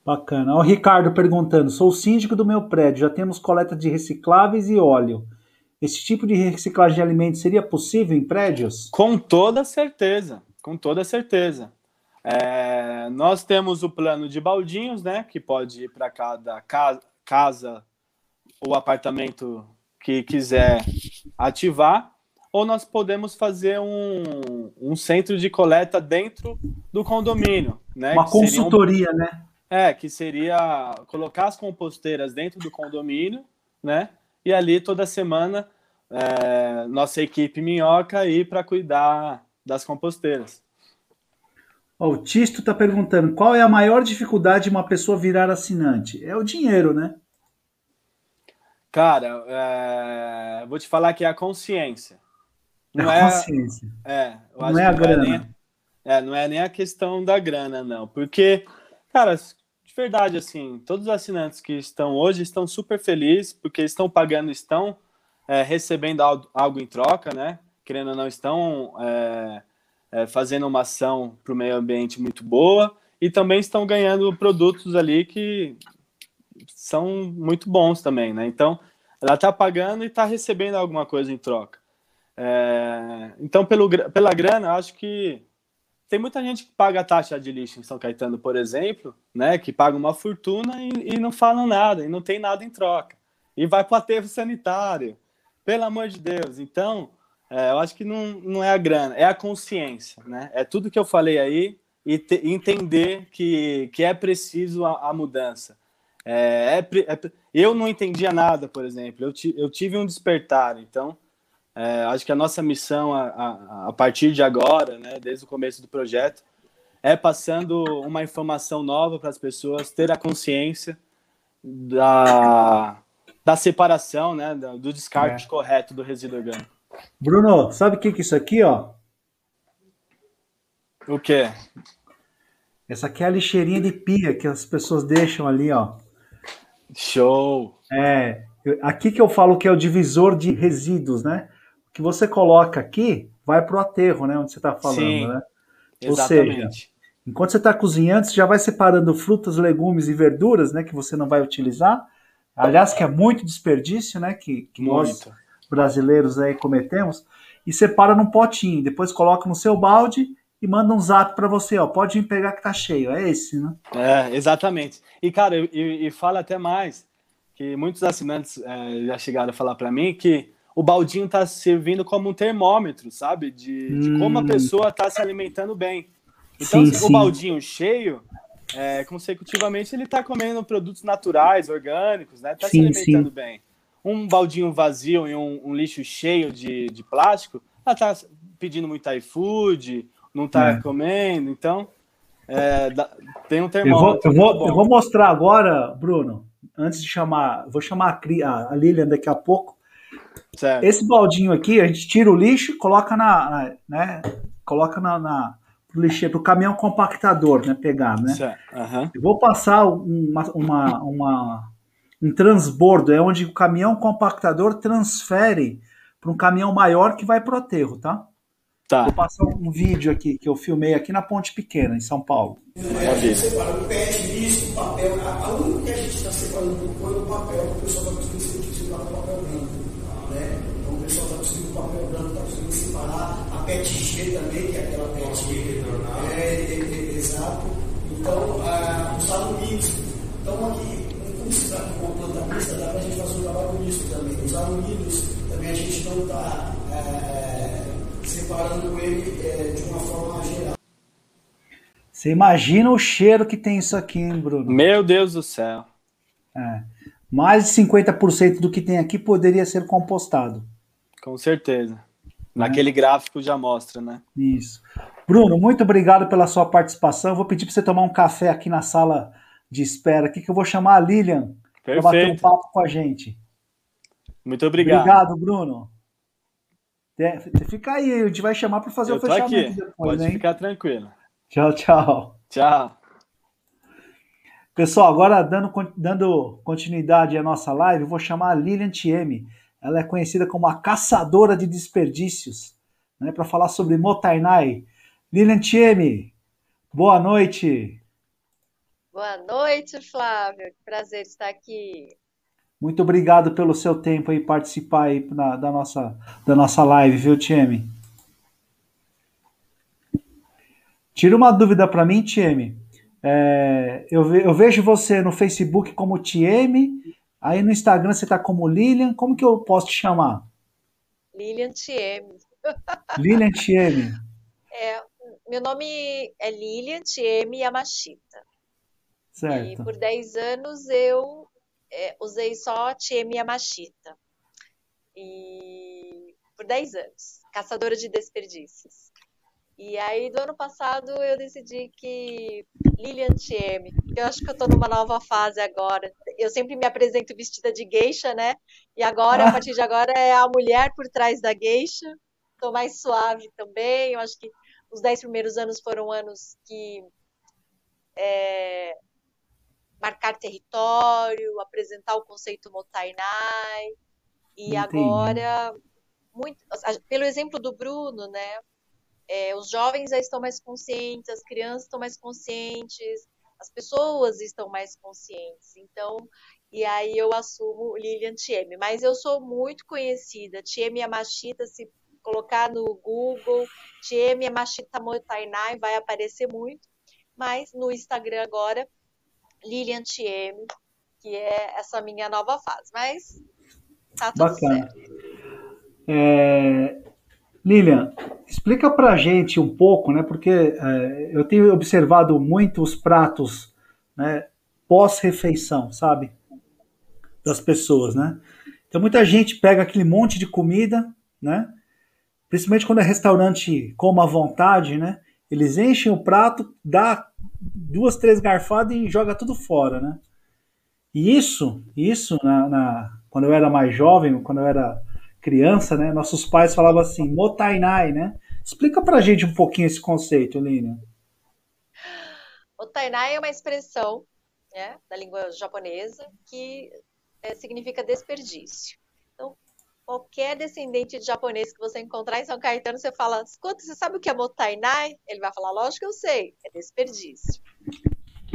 Bacana. O Ricardo perguntando: sou síndico do meu prédio, já temos coleta de recicláveis e óleo. Esse tipo de reciclagem de alimentos seria possível em prédios? Com toda certeza, com toda certeza. É, nós temos o plano de baldinhos, né, que pode ir para cada casa, casa ou apartamento que quiser ativar ou nós podemos fazer um, um centro de coleta dentro do condomínio. Né? Uma consultoria, um, né? É, que seria colocar as composteiras dentro do condomínio, né? E ali toda semana é, nossa equipe minhoca ir para cuidar das composteiras. o Tisto está perguntando qual é a maior dificuldade de uma pessoa virar assinante? É o dinheiro, né? Cara, é, vou te falar que é a consciência. Não é, consciência. É, não é a grana. É, nem, é, não é nem a questão da grana, não. Porque, cara, de verdade, assim, todos os assinantes que estão hoje estão super felizes porque estão pagando, estão é, recebendo algo em troca, né? Querendo ou não, estão é, é, fazendo uma ação para o meio ambiente muito boa e também estão ganhando produtos ali que são muito bons também, né? Então, ela está pagando e está recebendo alguma coisa em troca. É, então, pelo, pela grana, acho que tem muita gente que paga a taxa de lixo em São Caetano, por exemplo, né, que paga uma fortuna e, e não falam nada, e não tem nada em troca. E vai para o aterro sanitário. Pelo amor de Deus. Então, é, eu acho que não, não é a grana, é a consciência. Né? É tudo que eu falei aí e te, entender que, que é preciso a, a mudança. É, é, é, eu não entendia nada, por exemplo. Eu, eu tive um despertar, então é, acho que a nossa missão a, a, a, partir de agora, né, desde o começo do projeto, é passando uma informação nova para as pessoas ter a consciência da, da separação, né, do descarte é. correto do resíduo orgânico. Bruno, sabe o que, que é isso aqui, ó? O quê? Essa aqui é a lixeirinha de pia que as pessoas deixam ali, ó. Show! É, aqui que eu falo que é o divisor de resíduos, né? Que você coloca aqui vai para o aterro, né? Onde você está falando, Sim. né? Exatamente. Ou seja, enquanto você está cozinhando, você já vai separando frutas, legumes e verduras, né, que você não vai utilizar. Aliás, que é muito desperdício, né, que, que nós brasileiros aí cometemos. E separa num potinho, depois coloca no seu balde e manda um zap para você, ó, pode vir pegar que tá cheio. É esse, né? É, exatamente. E cara, e, e fala até mais que muitos assinantes é, já chegaram a falar para mim que o baldinho está servindo como um termômetro, sabe? De, hum. de como a hum. pessoa está se alimentando bem. Então, sim, o sim. baldinho cheio, é, consecutivamente, ele está comendo produtos naturais, orgânicos, né? Está se alimentando sim. bem. Um baldinho vazio e um, um lixo cheio de, de plástico, ela está pedindo muito iFood, não está é. comendo, então é, tem um termômetro. Eu vou, eu vou, eu vou mostrar agora, Bruno, antes de chamar, vou chamar a, a Lilian daqui a pouco, Certo. Esse baldinho aqui, a gente tira o lixo, coloca na, na né, coloca na, na pro lixeiro, pro caminhão compactador, né, pegar, né? Uhum. Eu vou passar uma, uma, uma, um transbordo, é onde o caminhão compactador transfere para um caminhão maior que vai pro aterro, tá? Tá. Vou passar um vídeo aqui que eu filmei aqui na Ponte Pequena, em São Paulo. A gente separa o PET, lixo, papel. A única que a gente está separando cor é o papel, o pessoal separar, a PET-G também, que é aquela PET é, é, é, exato. Então, ah, os alumínios. Então, aqui, como se trata de uma planta mista, dá para a gente fazer um trabalho misto também. Os alumínios também a gente não está é, separando ele é, de uma forma geral. Você imagina o cheiro que tem isso aqui, hein, Bruno? Meu Deus do céu. É. Mais de 50% do que tem aqui poderia ser compostado. Com certeza. Naquele é. gráfico já mostra, né? Isso. Bruno, muito obrigado pela sua participação. vou pedir para você tomar um café aqui na sala de espera, aqui que eu vou chamar a Lilian para bater um papo com a gente. Muito obrigado. Obrigado, Bruno. Fica aí, a gente vai chamar para fazer eu o fechamento aqui. depois, Pode hein? ficar tranquilo. Tchau, tchau. Tchau. Pessoal, agora dando, dando continuidade à nossa live, eu vou chamar a Lilian Tieme ela é conhecida como a caçadora de desperdícios, né, para falar sobre Motainai. Lilian Tieme, boa noite. Boa noite, Flávio. Prazer estar aqui. Muito obrigado pelo seu tempo aí participar aí na, da, nossa, da nossa live, viu, Tieme? Tira uma dúvida para mim, Tieme. É, eu, ve, eu, vejo você no Facebook como Tieme Aí no Instagram você tá como Lilian, como que eu posso te chamar? Lilian TM. Lilian TM. É, meu nome é Lilian TM Yamashita. Certo. E por 10 anos eu é, usei só TM Yamashita. E por 10 anos, caçadora de desperdícios. E aí, do ano passado, eu decidi que Lilian TM, eu acho que eu tô numa nova fase agora. Eu sempre me apresento vestida de geisha, né? E agora, a ah. partir de agora, é a mulher por trás da geisha. Tô mais suave também. Eu acho que os dez primeiros anos foram anos que é, marcar território, apresentar o conceito Motainai. E Entendi. agora, muito, pelo exemplo do Bruno, né? É, os jovens já estão mais conscientes, as crianças estão mais conscientes, as pessoas estão mais conscientes. Então, e aí eu assumo Lilian Tieme. Mas eu sou muito conhecida. Tieme Yamashita, se colocar no Google, Tieme Yamashita Motainai, vai aparecer muito. Mas no Instagram agora, Lilian Tieme, que é essa minha nova fase. Mas tá tudo Bacana. certo. É, Lilian, explica para a gente um pouco, né? Porque é, eu tenho observado muito os pratos, né? Pós-refeição, sabe? Das pessoas, né? Então muita gente pega aquele monte de comida, né? Principalmente quando é restaurante como à vontade, né? Eles enchem o prato, dá duas, três garfadas e joga tudo fora, né? E isso, isso na, na quando eu era mais jovem, quando eu era criança, né? Nossos pais falavam assim, motainai, né? Explica pra gente um pouquinho esse conceito, Lina. Motainai é uma expressão né, da língua japonesa que é, significa desperdício. Então, qualquer descendente de japonês que você encontrar em São Caetano, você fala, escuta, você sabe o que é motainai? Ele vai falar, lógico que eu sei, é desperdício.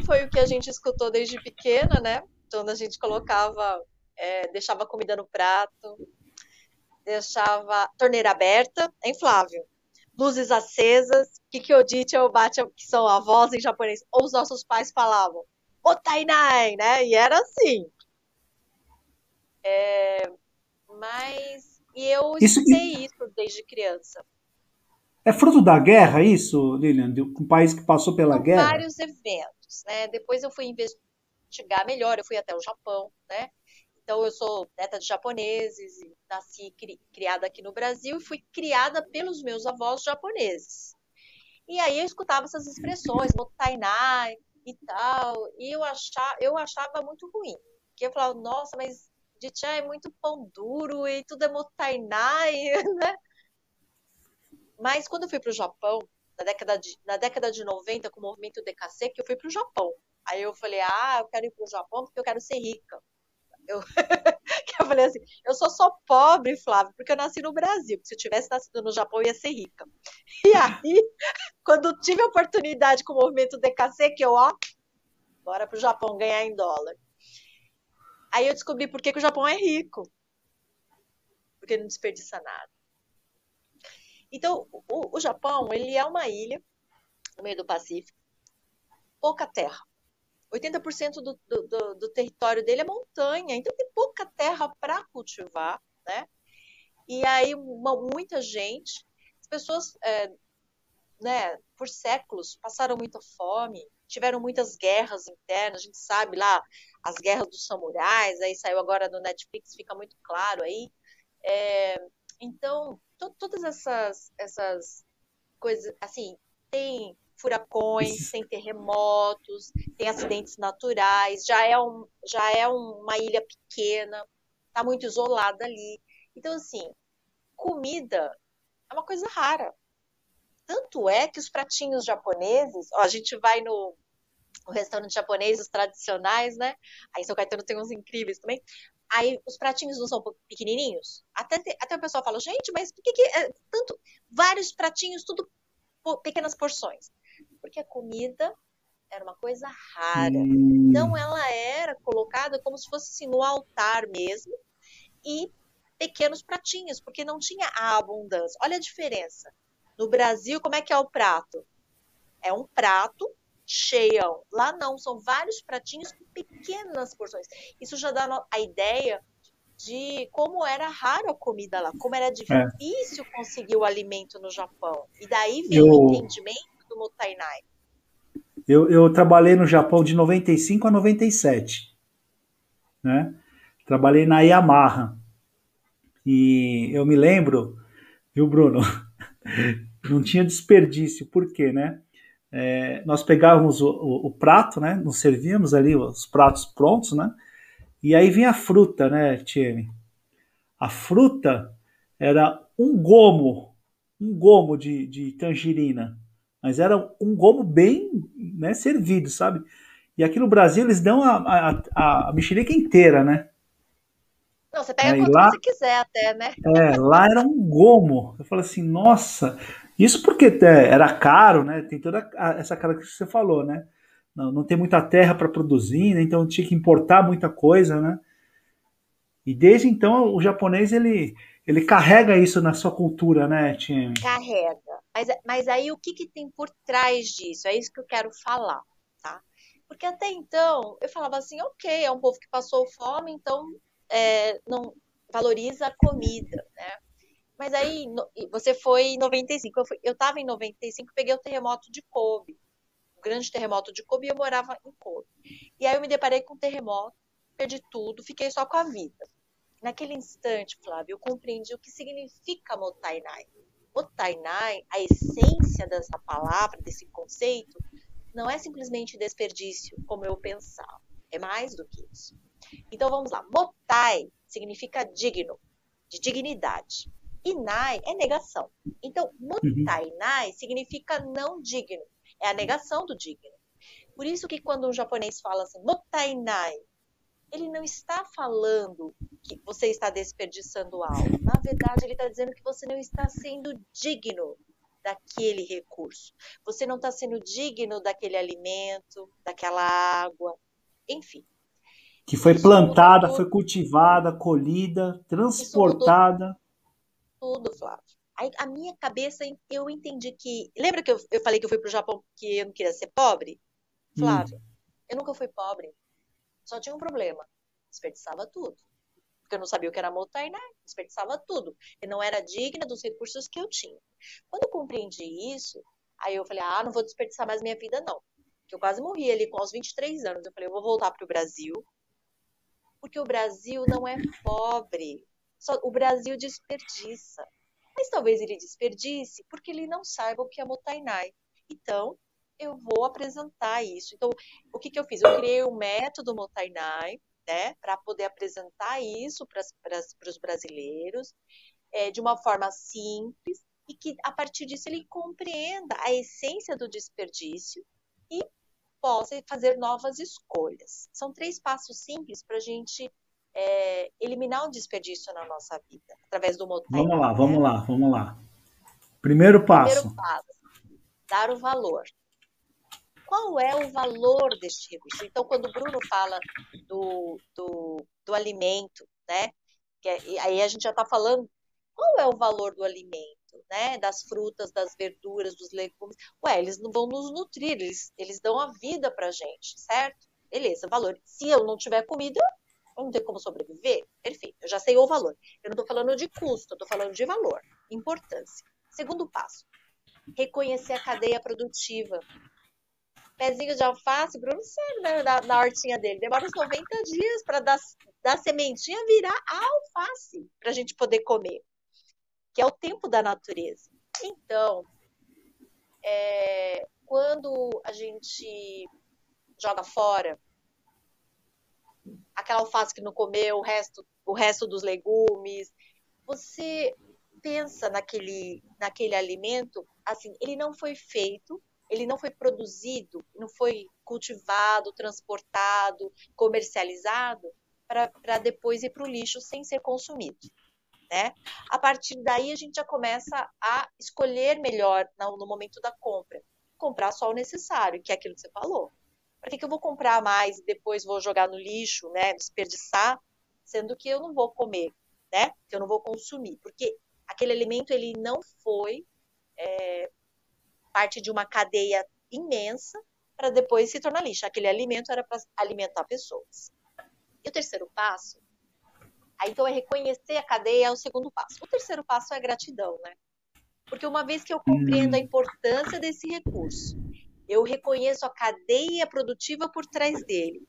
Foi o que a gente escutou desde pequena, né? Quando a gente colocava, é, deixava comida no prato, deixava torneira aberta, hein, Flávio? Luzes acesas, Kikyodite ou Bacha, que são avós em japonês, ou os nossos pais falavam, motainai, né? E era assim. É, mas e eu isso, escutei isso desde criança. É fruto da guerra isso, Lilian? De um país que passou pela São guerra? vários eventos, né? Depois eu fui investigar melhor, eu fui até o Japão, né? Então eu sou neta de japoneses, nasci cri, criada aqui no Brasil e fui criada pelos meus avós japoneses. E aí eu escutava essas expressões, motainai e tal, e eu achava, eu achava muito ruim. Porque eu falava, nossa, mas de tchan é muito pão duro e tudo é motainai, né? Mas quando eu fui para o Japão, na década, de, na década de 90, com o movimento DKC, que eu fui para o Japão. Aí eu falei, ah, eu quero ir para o Japão porque eu quero ser rica. Eu, eu falei assim, eu sou só pobre, Flávio, porque eu nasci no Brasil. Se eu tivesse nascido no Japão, eu ia ser rica. E aí, quando tive a oportunidade com o movimento DKC, que eu, ó, bora para o Japão ganhar em dólar. Aí eu descobri por que, que o Japão é rico. Porque não desperdiça nada. Então, o, o Japão, ele é uma ilha no meio do Pacífico, pouca terra. 80% do, do, do, território dele é montanha, então tem pouca terra para cultivar, né? E aí uma, muita gente, as pessoas, é, né, por séculos passaram muita fome, tiveram muitas guerras internas, a gente sabe lá as guerras dos samurais, aí saiu agora no Netflix, fica muito claro aí. É, então, to, todas essas, essas coisas, assim, tem furacões, tem terremotos, tem acidentes naturais, já é, um, já é uma ilha pequena, tá muito isolada ali. Então, assim, comida é uma coisa rara. Tanto é que os pratinhos japoneses, ó, a gente vai no, no restaurante japonês, os tradicionais, né? Aí São Caetano tem uns incríveis também. Aí os pratinhos não são pequenininhos? Até, até o pessoal fala, gente, mas por que, que é tanto vários pratinhos, tudo pequenas porções? Porque a comida era uma coisa rara. Hum. Então ela era colocada como se fosse assim, no altar mesmo e pequenos pratinhos, porque não tinha a abundância. Olha a diferença. No Brasil, como é que é o prato? É um prato cheio. Lá não, são vários pratinhos com pequenas porções. Isso já dá a ideia de como era raro a comida lá, como era difícil é. conseguir o alimento no Japão. E daí vem eu, o entendimento Motainai. Eu, eu trabalhei no Japão de 95 a 97. Né? Trabalhei na Yamaha. E eu me lembro, viu, Bruno? não tinha desperdício. Por quê, né? É, nós pegávamos o, o, o, prato, né? Nos servíamos ali os pratos prontos, né? E aí vinha a fruta, né, Tiene? A fruta era um gomo, um gomo de, de tangerina, mas era um gomo bem né, servido, sabe? E aqui no Brasil eles dão a, a, a mexerica inteira, né? Não, você pega quanto lá, você quiser até, né? É, lá era um gomo. Eu falo assim, nossa, isso porque é, era caro, né? Tem toda essa característica que você falou, né? Não, não tem muita terra para produzir, né? então tinha que importar muita coisa, né? E desde então o japonês ele, ele carrega isso na sua cultura, né, Tim? Carrega. Mas, mas aí o que, que tem por trás disso? É isso que eu quero falar, tá? Porque até então eu falava assim, ok, é um povo que passou fome, então é, não valoriza a comida, né? Mas aí você foi em 95, eu, fui, eu tava em 95, peguei o terremoto de Kobe, o grande terremoto de Kobe, e eu morava em Kobe. E aí eu me deparei com o terremoto, perdi tudo, fiquei só com a vida. Naquele instante, Flávio, eu compreendi o que significa Motainai. Motainai, a essência dessa palavra, desse conceito, não é simplesmente desperdício, como eu pensava. É mais do que isso. Então vamos lá. Motai significa digno, de dignidade. Inai é negação. Então, mutainai uhum. significa não digno. É a negação do digno. Por isso que quando um japonês fala assim, mutainai, ele não está falando que você está desperdiçando algo. Na verdade, ele está dizendo que você não está sendo digno daquele recurso. Você não está sendo digno daquele alimento, daquela água, enfim. Que foi plantada, foi cultivada, colhida, transportada. Tudo, Flávio. Aí, a minha cabeça, eu entendi que. Lembra que eu, eu falei que eu fui para o Japão porque eu não queria ser pobre? Flávio, hum. eu nunca fui pobre. Só tinha um problema. Desperdiçava tudo. Porque eu não sabia o que era Motainai, desperdiçava tudo. E não era digna dos recursos que eu tinha. Quando eu compreendi isso, aí eu falei, ah, não vou desperdiçar mais minha vida, não. Porque eu quase morri ali com os 23 anos. Eu falei, eu vou voltar para o Brasil. Porque o Brasil não é pobre. Só, o Brasil desperdiça. Mas talvez ele desperdice porque ele não saiba o que é Motainai. Então, eu vou apresentar isso. Então, o que, que eu fiz? Eu criei um método Motainai, né, para poder apresentar isso para os brasileiros é, de uma forma simples e que a partir disso ele compreenda a essência do desperdício e possa fazer novas escolhas. São três passos simples para a gente é, eliminar o desperdício na nossa vida através do Motainai. Vamos lá, vamos né? lá, vamos lá. Primeiro passo. Primeiro passo, dar o valor qual é o valor deste recurso. Então, quando o Bruno fala do, do, do alimento, né? Que é, aí a gente já está falando qual é o valor do alimento, né? Das frutas, das verduras, dos legumes. Ué, eles não vão nos nutrir, eles, eles dão a vida para gente, certo? Beleza, valor. Se eu não tiver comida, eu não tenho como sobreviver. Perfeito, eu já sei o valor. Eu não estou falando de custo, eu estou falando de valor, importância. Segundo passo, reconhecer a cadeia produtiva pezinho de alface, Bruno sabe, né, na, hortinha dele. Demora uns 90 dias para dar, dar sementinha virar a alface para a gente poder comer, que é o tempo da natureza. Então, é, quando a gente joga fora aquela alface que não comeu, o resto, o resto dos legumes, você pensa naquele, naquele alimento, assim, ele não foi feito ele não foi produzido, não foi cultivado, transportado, comercializado para depois ir para o lixo sem ser consumido. Né? A partir daí a gente já começa a escolher melhor no, no momento da compra. Comprar só o necessário, que é aquilo que você falou. Para que, que eu vou comprar mais e depois vou jogar no lixo, né? Desperdiçar, sendo que eu não vou comer, né? Que eu não vou consumir, porque aquele alimento ele não foi é, parte de uma cadeia imensa para depois se tornar lixo. Aquele alimento era para alimentar pessoas. E o terceiro passo, aí então é reconhecer a cadeia, é o segundo passo. O terceiro passo é a gratidão, né? Porque uma vez que eu compreendo a importância desse recurso, eu reconheço a cadeia produtiva por trás dele,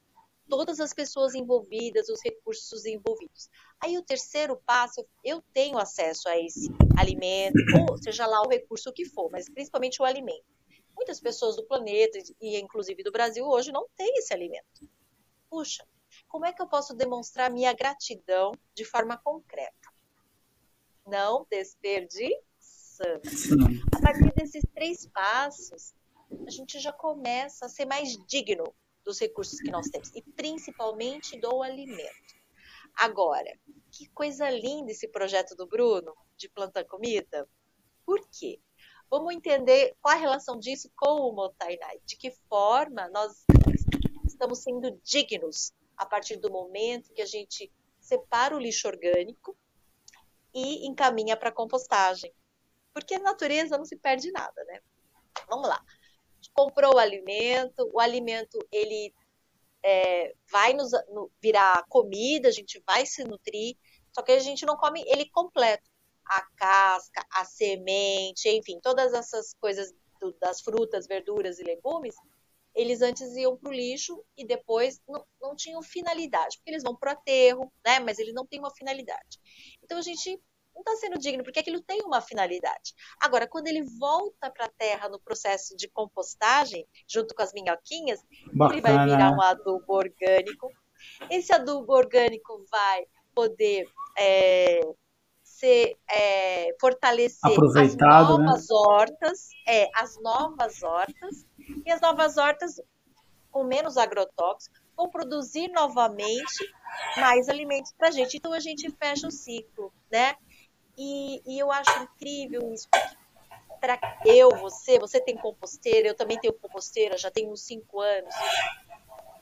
todas as pessoas envolvidas, os recursos envolvidos. Aí o terceiro passo, eu tenho acesso a esse alimento, ou seja lá o recurso que for, mas principalmente o alimento. Muitas pessoas do planeta, e inclusive do Brasil, hoje não têm esse alimento. Puxa, como é que eu posso demonstrar minha gratidão de forma concreta? Não desperdiçando. A partir desses três passos, a gente já começa a ser mais digno dos recursos que nós temos, e principalmente do alimento. Agora, que coisa linda esse projeto do Bruno de plantar comida. Por quê? Vamos entender qual a relação disso com o Motainai. De que forma nós estamos sendo dignos a partir do momento que a gente separa o lixo orgânico e encaminha para a compostagem. Porque a natureza não se perde nada, né? Vamos lá comprou o alimento, o alimento ele é, vai nos no, virar comida, a gente vai se nutrir, só que a gente não come ele completo. A casca, a semente, enfim, todas essas coisas do, das frutas, verduras e legumes, eles antes iam para o lixo e depois não, não tinham finalidade, porque eles vão para o aterro, né? Mas eles não têm uma finalidade. Então a gente não está sendo digno, porque aquilo tem uma finalidade. Agora, quando ele volta para a terra no processo de compostagem, junto com as minhoquinhas, Bacana. ele vai virar um adubo orgânico. Esse adubo orgânico vai poder é, ser é, fortalecer as né? novas né? hortas, é, as novas hortas, e as novas hortas com menos agrotóxicos, vão produzir novamente mais alimentos para a gente. Então a gente fecha o ciclo, né? E, e eu acho incrível isso, para eu, você, você tem composteira, eu também tenho composteira, já tenho uns cinco anos.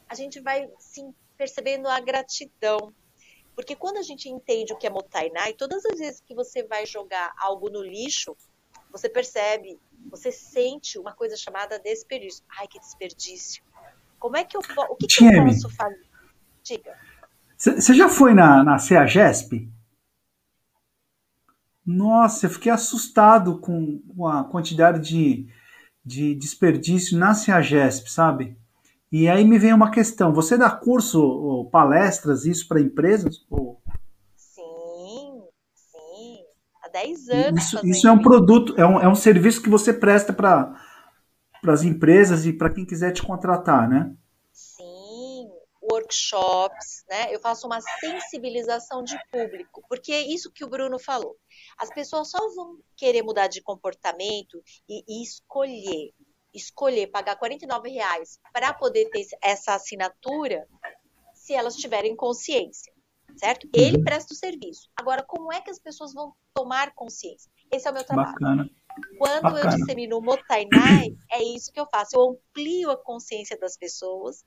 A gente vai sim percebendo a gratidão. Porque quando a gente entende o que é Motainai, todas as vezes que você vai jogar algo no lixo, você percebe, você sente uma coisa chamada desperdício. Ai, que desperdício. Como é que eu o que, que eu posso fazer? Diga. Você já foi na, na CEAGESP? Nossa, eu fiquei assustado com a quantidade de, de desperdício na CEAGESP, sabe? E aí me vem uma questão: você dá curso ou palestras, isso para empresas? Ou... Sim, sim. Há 10 anos. Isso, isso é um produto, é um, é um serviço que você presta para as empresas e para quem quiser te contratar, né? Workshops, né? Eu faço uma sensibilização de público, porque é isso que o Bruno falou. As pessoas só vão querer mudar de comportamento e, e escolher escolher pagar 49 reais para poder ter essa assinatura se elas tiverem consciência, certo? Uhum. Ele presta o serviço. Agora, como é que as pessoas vão tomar consciência? Esse é o meu trabalho. Bacana. Quando Bacana. eu dissemino o Motainai, é isso que eu faço. Eu amplio a consciência das pessoas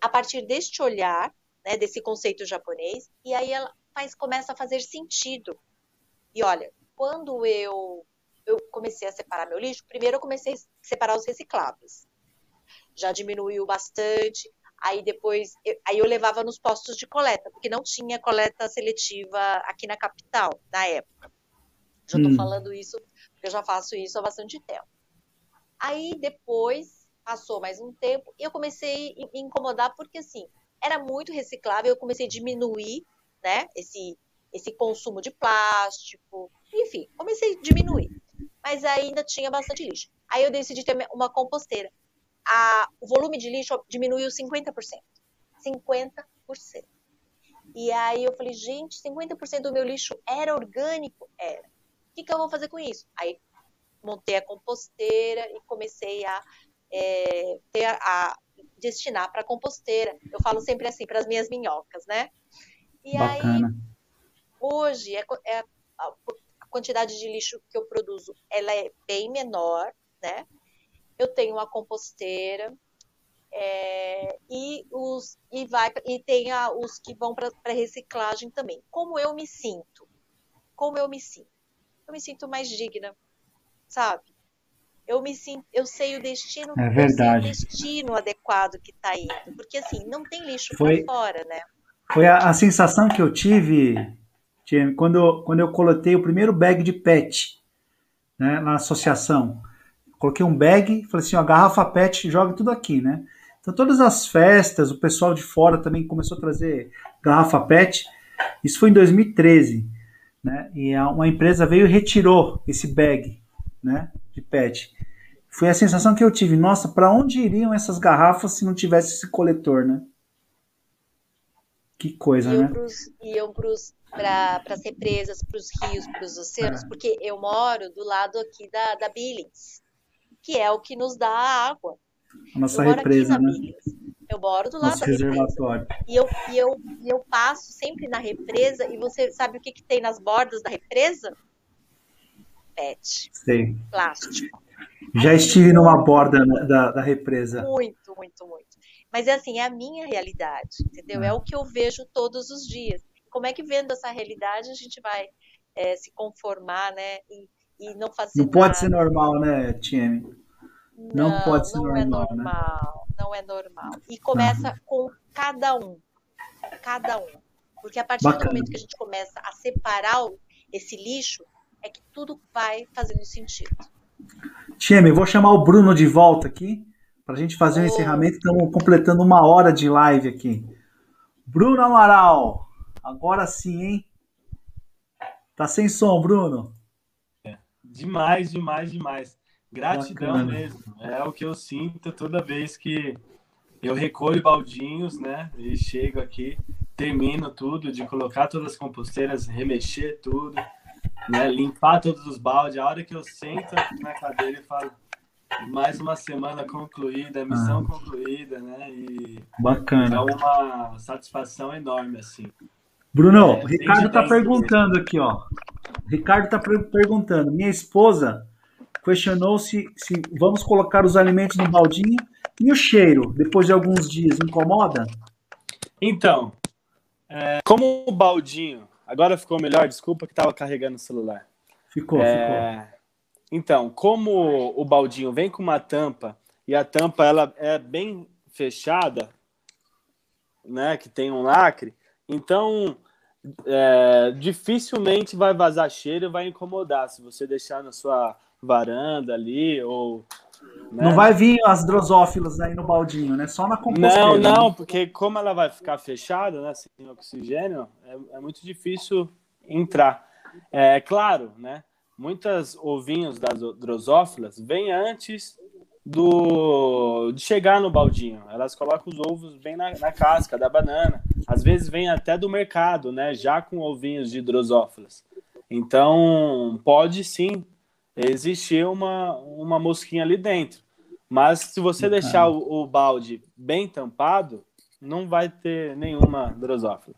a partir deste olhar, né, desse conceito japonês, e aí ela faz, começa a fazer sentido. E olha, quando eu eu comecei a separar meu lixo, primeiro eu comecei a separar os recicláveis. Já diminuiu bastante. Aí depois, eu, aí eu levava nos postos de coleta, porque não tinha coleta seletiva aqui na capital, na época. Já estou hum. falando isso, porque eu já faço isso há bastante tempo. Aí depois, passou mais um tempo, e eu comecei a me incomodar, porque assim, era muito reciclável, eu comecei a diminuir, né, esse, esse consumo de plástico, enfim, comecei a diminuir mas ainda tinha bastante lixo. Aí eu decidi ter uma composteira. A, o volume de lixo diminuiu 50%. 50%. E aí eu falei, gente, 50% do meu lixo era orgânico? Era. O que, que eu vou fazer com isso? Aí montei a composteira e comecei a, é, ter a, a destinar para composteira. Eu falo sempre assim para as minhas minhocas, né? E Bacana. aí hoje é, é, quantidade de lixo que eu produzo ela é bem menor, né? Eu tenho uma composteira é, e os e vai e tem a, os que vão para reciclagem também. Como eu me sinto? Como eu me sinto? Eu me sinto mais digna, sabe? Eu me sinto, eu sei o destino, é verdade. o destino adequado que está indo, porque assim não tem lixo Foi... fora, né? Foi a, a sensação que eu tive quando eu, quando eu coletei o primeiro bag de PET né, na associação. Coloquei um bag, falei assim, ó, garrafa PET, joga tudo aqui, né? Então todas as festas, o pessoal de fora também começou a trazer garrafa PET. Isso foi em 2013, né? E uma empresa veio e retirou esse bag, né, de PET. Foi a sensação que eu tive, nossa, para onde iriam essas garrafas se não tivesse esse coletor, né? Que coisa, iam né? Pros, iam para as represas, para os rios, para os oceanos, é. porque eu moro do lado aqui da, da Billings, que é o que nos dá a água. A nossa represa, né? Billings. Eu moro do lado Nosso da represa. E eu, e, eu, e eu passo sempre na represa, e você sabe o que, que tem nas bordas da represa? PET. Sei. Plástico. Já estive numa borda da, da represa. Muito, muito, muito. Mas é assim, é a minha realidade, entendeu? É. o que eu vejo todos os dias. Como é que vendo essa realidade a gente vai é, se conformar, né? E, e não fazer. Não pode ser normal, né, Tiene? Não, não, pode ser não é normal. É normal né? Não é normal. E começa uhum. com cada um. Cada um. Porque a partir Bacana. do momento que a gente começa a separar esse lixo, é que tudo vai fazendo sentido. Tieme, vou chamar o Bruno de volta aqui para a gente fazer o um encerramento. Estamos completando uma hora de live aqui. Bruno Amaral, agora sim, hein? Tá sem som, Bruno? É, demais, demais, demais. Gratidão Bacana. mesmo. É o que eu sinto toda vez que eu recolho baldinhos, né? E chego aqui, termino tudo, de colocar todas as composteiras, remexer tudo, né? Limpar todos os baldes. A hora que eu sento na cadeira e falo, mais uma semana concluída, missão ah. concluída, né? E Bacana. É uma satisfação enorme, assim. Bruno, é, o Ricardo está perguntando aqui, ó. Ricardo está perguntando. Minha esposa questionou se, se vamos colocar os alimentos no baldinho e o cheiro, depois de alguns dias, incomoda? Então, é, como o baldinho. Agora ficou melhor, desculpa que estava carregando o celular. Ficou, é, ficou. Então, como o baldinho vem com uma tampa e a tampa ela é bem fechada, né, que tem um lacre, então é, dificilmente vai vazar cheiro e vai incomodar se você deixar na sua varanda ali ou né? Não vai vir as drosófilas aí no baldinho, né? Só na composteira. Não, não, porque como ela vai ficar fechada, né, sem oxigênio, é, é muito difícil entrar. É claro, né? Muitas ovinhos das drosófilas vêm antes do de chegar no baldinho. Elas colocam os ovos bem na, na casca da banana. Às vezes vem até do mercado, né? Já com ovinhos de drosófilas. Então pode sim existir uma, uma mosquinha ali dentro. Mas se você deixar o, o, balde bem tampado, não vai ter nenhuma drosófila.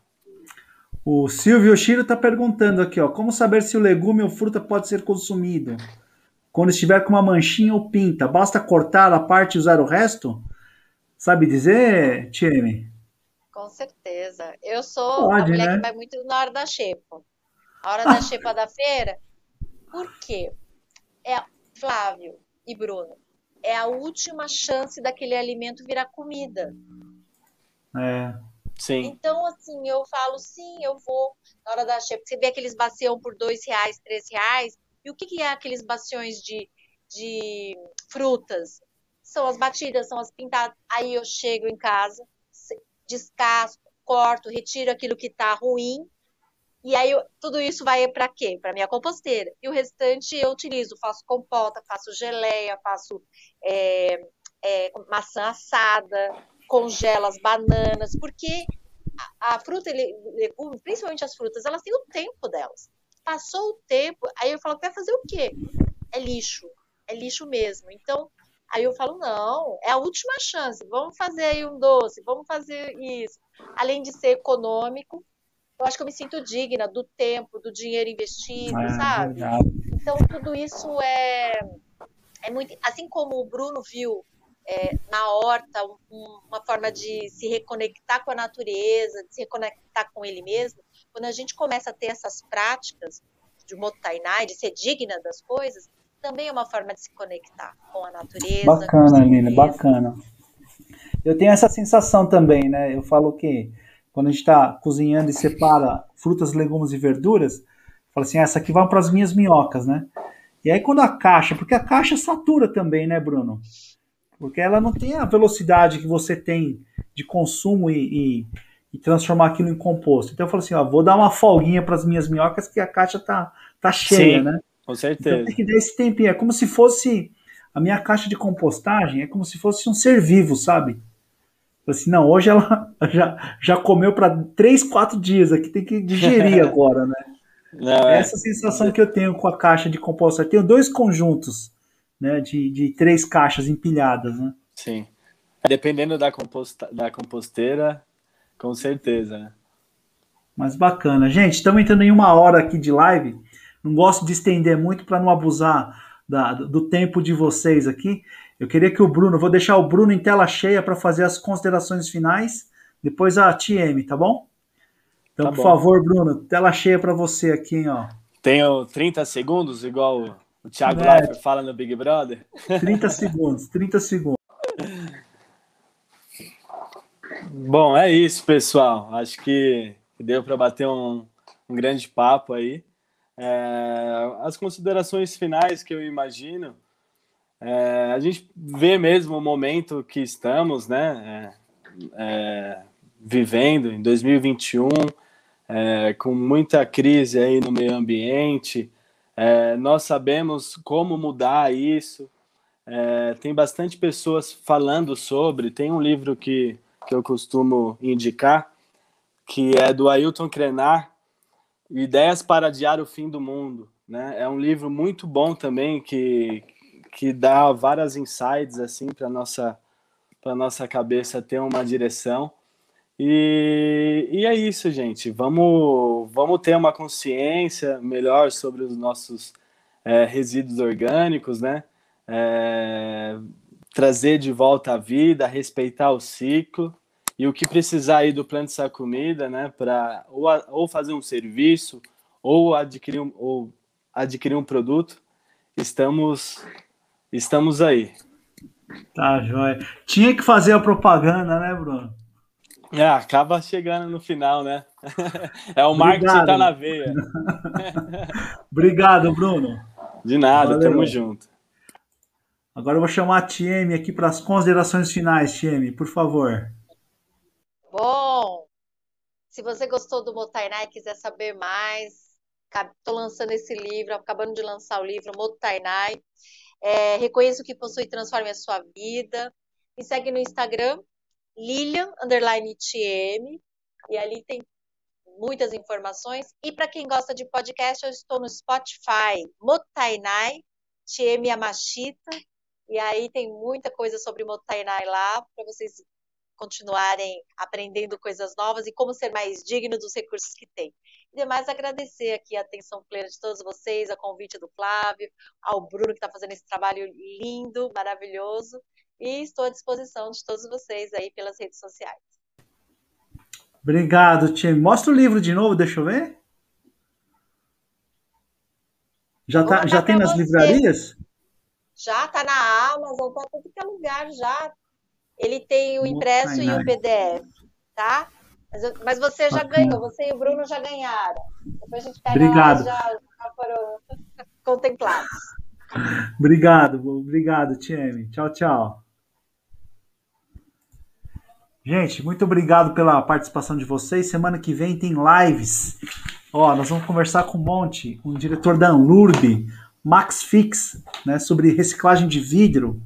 O Silvio Shiro está perguntando aqui, ó, como saber se o legume ou fruta pode ser consumido? Quando estiver com uma manchinha ou pinta, basta cortar a parte e usar o resto? Sabe dizer, Tiene? Com certeza. Eu sou pode, a mulher né? que vai muito na hora da xepa. A hora da xepa da feira. Por quê? É Flávio e Bruno, é a última chance daquele alimento virar comida. É. Sim. Então, assim, eu falo, sim, eu vou na hora da chefe. Você vê aqueles bacião por dois reais, três reais. E o que, que é aqueles baciões de, de frutas? São as batidas, são as pintadas. Aí eu chego em casa, descasco, corto, retiro aquilo que está ruim e aí tudo isso vai para quê? Para minha composteira. E o restante eu utilizo, faço compota, faço geleia, faço é, é, maçã assada, congelo as bananas, porque a, a fruta e legumes, principalmente as frutas, elas têm o tempo delas. Passou o tempo, aí eu falo, vai fazer o quê? É lixo, é lixo mesmo. Então, aí eu falo, não, é a última chance, vamos fazer aí um doce, vamos fazer isso. Além de ser econômico, eu acho que eu me sinto digna do tempo, do dinheiro investido, é, sabe? Então, tudo isso é, é muito. Assim como o Bruno viu é, na horta um, uma forma de se reconectar com a natureza, de se reconectar com ele mesmo, quando a gente começa a ter essas práticas de Motainai, de ser digna das coisas, também é uma forma de se conectar com a natureza. Bacana, Lina, bacana. Eu tenho essa sensação também, né? Eu falo que quando a gente está cozinhando e separa frutas, legumes e verduras, fala assim, ah, essa aqui vai para as minhas minhocas, né? E aí quando a caixa, porque a caixa satura também, né, Bruno? Porque ela não tem a velocidade que você tem de consumo e, e, e transformar aquilo em composto. Então eu falo assim, ó, vou dar uma folguinha para as minhas minhocas que a caixa tá, tá cheia, Sim, né? Com certeza. Então tem que dar esse tempinho. É como se fosse a minha caixa de compostagem, é como se fosse um ser vivo, sabe? Assim, não, hoje ela já, já comeu para três, quatro dias aqui, tem que digerir agora, né? Não, é. Essa sensação que eu tenho com a caixa de composta. Eu tenho dois conjuntos, né, de, de três caixas empilhadas, né? Sim. Dependendo da, composta, da composteira, com certeza, né? Mas bacana. Gente, estamos entrando em uma hora aqui de live. Não gosto de estender muito para não abusar da, do tempo de vocês aqui. Eu queria que o Bruno, vou deixar o Bruno em tela cheia para fazer as considerações finais, depois a TM, tá bom? Então, tá por bom. favor, Bruno, tela cheia para você aqui, hein, ó. Tenho 30 segundos, igual o Thiago é, fala no Big Brother? 30 segundos, 30 segundos. Bom, é isso, pessoal. Acho que deu para bater um, um, grande papo aí. É, as considerações finais que eu imagino é, a gente vê mesmo o momento que estamos, né, é, é vivendo em 2021, é, com muita crise aí no meio ambiente. É, nós sabemos como mudar isso. É, tem bastante pessoas falando sobre. Tem um livro que, que eu costumo indicar, que é do Ailton Krenar, Ideias para Adiar o Fim do Mundo. Né? É um livro muito bom também que que dá várias insights assim para nossa para nossa cabeça ter uma direção. E, e é isso, gente. Vamos, vamos ter uma consciência melhor sobre os nossos é, resíduos orgânicos, né? É, trazer de volta a vida, respeitar o ciclo e o que precisar aí do plano essa comida, né? Para ou, ou fazer um serviço ou adquirir um, ou adquirir um produto, estamos estamos aí. Tá, joia. Tinha que fazer a propaganda, né, Bruno? É, acaba chegando no final, né? é o marketing que tá na veia. Obrigado, Bruno. De nada, Valeu. tamo junto. Agora eu vou chamar a Tieme aqui para as considerações finais, Tieme, por favor. Bom, se você gostou do Motainai e quiser saber mais, estou lançando esse livro, acabando de lançar o livro Motainai. É, que possui e transforme a sua vida. Me segue no Instagram, Lilian, TM, e ali tem muitas informações. E para quem gosta de podcast, eu estou no Spotify, Motainai, TM Yamashita, e aí tem muita coisa sobre Motainai lá, para vocês continuarem aprendendo coisas novas e como ser mais digno dos recursos que tem. E demais, agradecer aqui a atenção plena de todos vocês, a convite do Flávio, ao Bruno, que está fazendo esse trabalho lindo, maravilhoso, e estou à disposição de todos vocês aí pelas redes sociais. Obrigado, Tim. Mostra o livro de novo, deixa eu ver. Já, tá, já tem nas você. livrarias? Já está na Amazon, está em todo lugar já. Ele tem o impresso e o PDF, tá? Mas, mas você já Bacana. ganhou, você e o Bruno já ganharam. Depois a gente pega Obrigado. já, já foram contemplados. Obrigado, obrigado, Tieme. Tchau, tchau. Gente, muito obrigado pela participação de vocês. Semana que vem tem lives. Ó, nós vamos conversar com um monte, com o diretor da Anlurb, Max Fix, né, sobre reciclagem de vidro.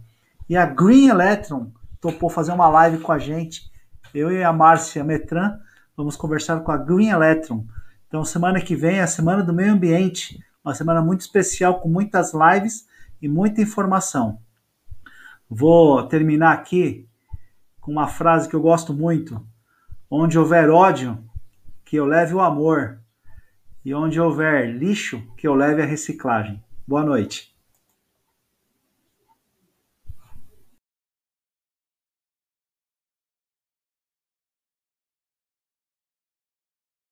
E a Green Electron topou fazer uma live com a gente. Eu e a Márcia Metran vamos conversar com a Green Electron. Então, semana que vem é a Semana do Meio Ambiente, uma semana muito especial com muitas lives e muita informação. Vou terminar aqui com uma frase que eu gosto muito: Onde houver ódio, que eu leve o amor, e onde houver lixo, que eu leve a reciclagem. Boa noite.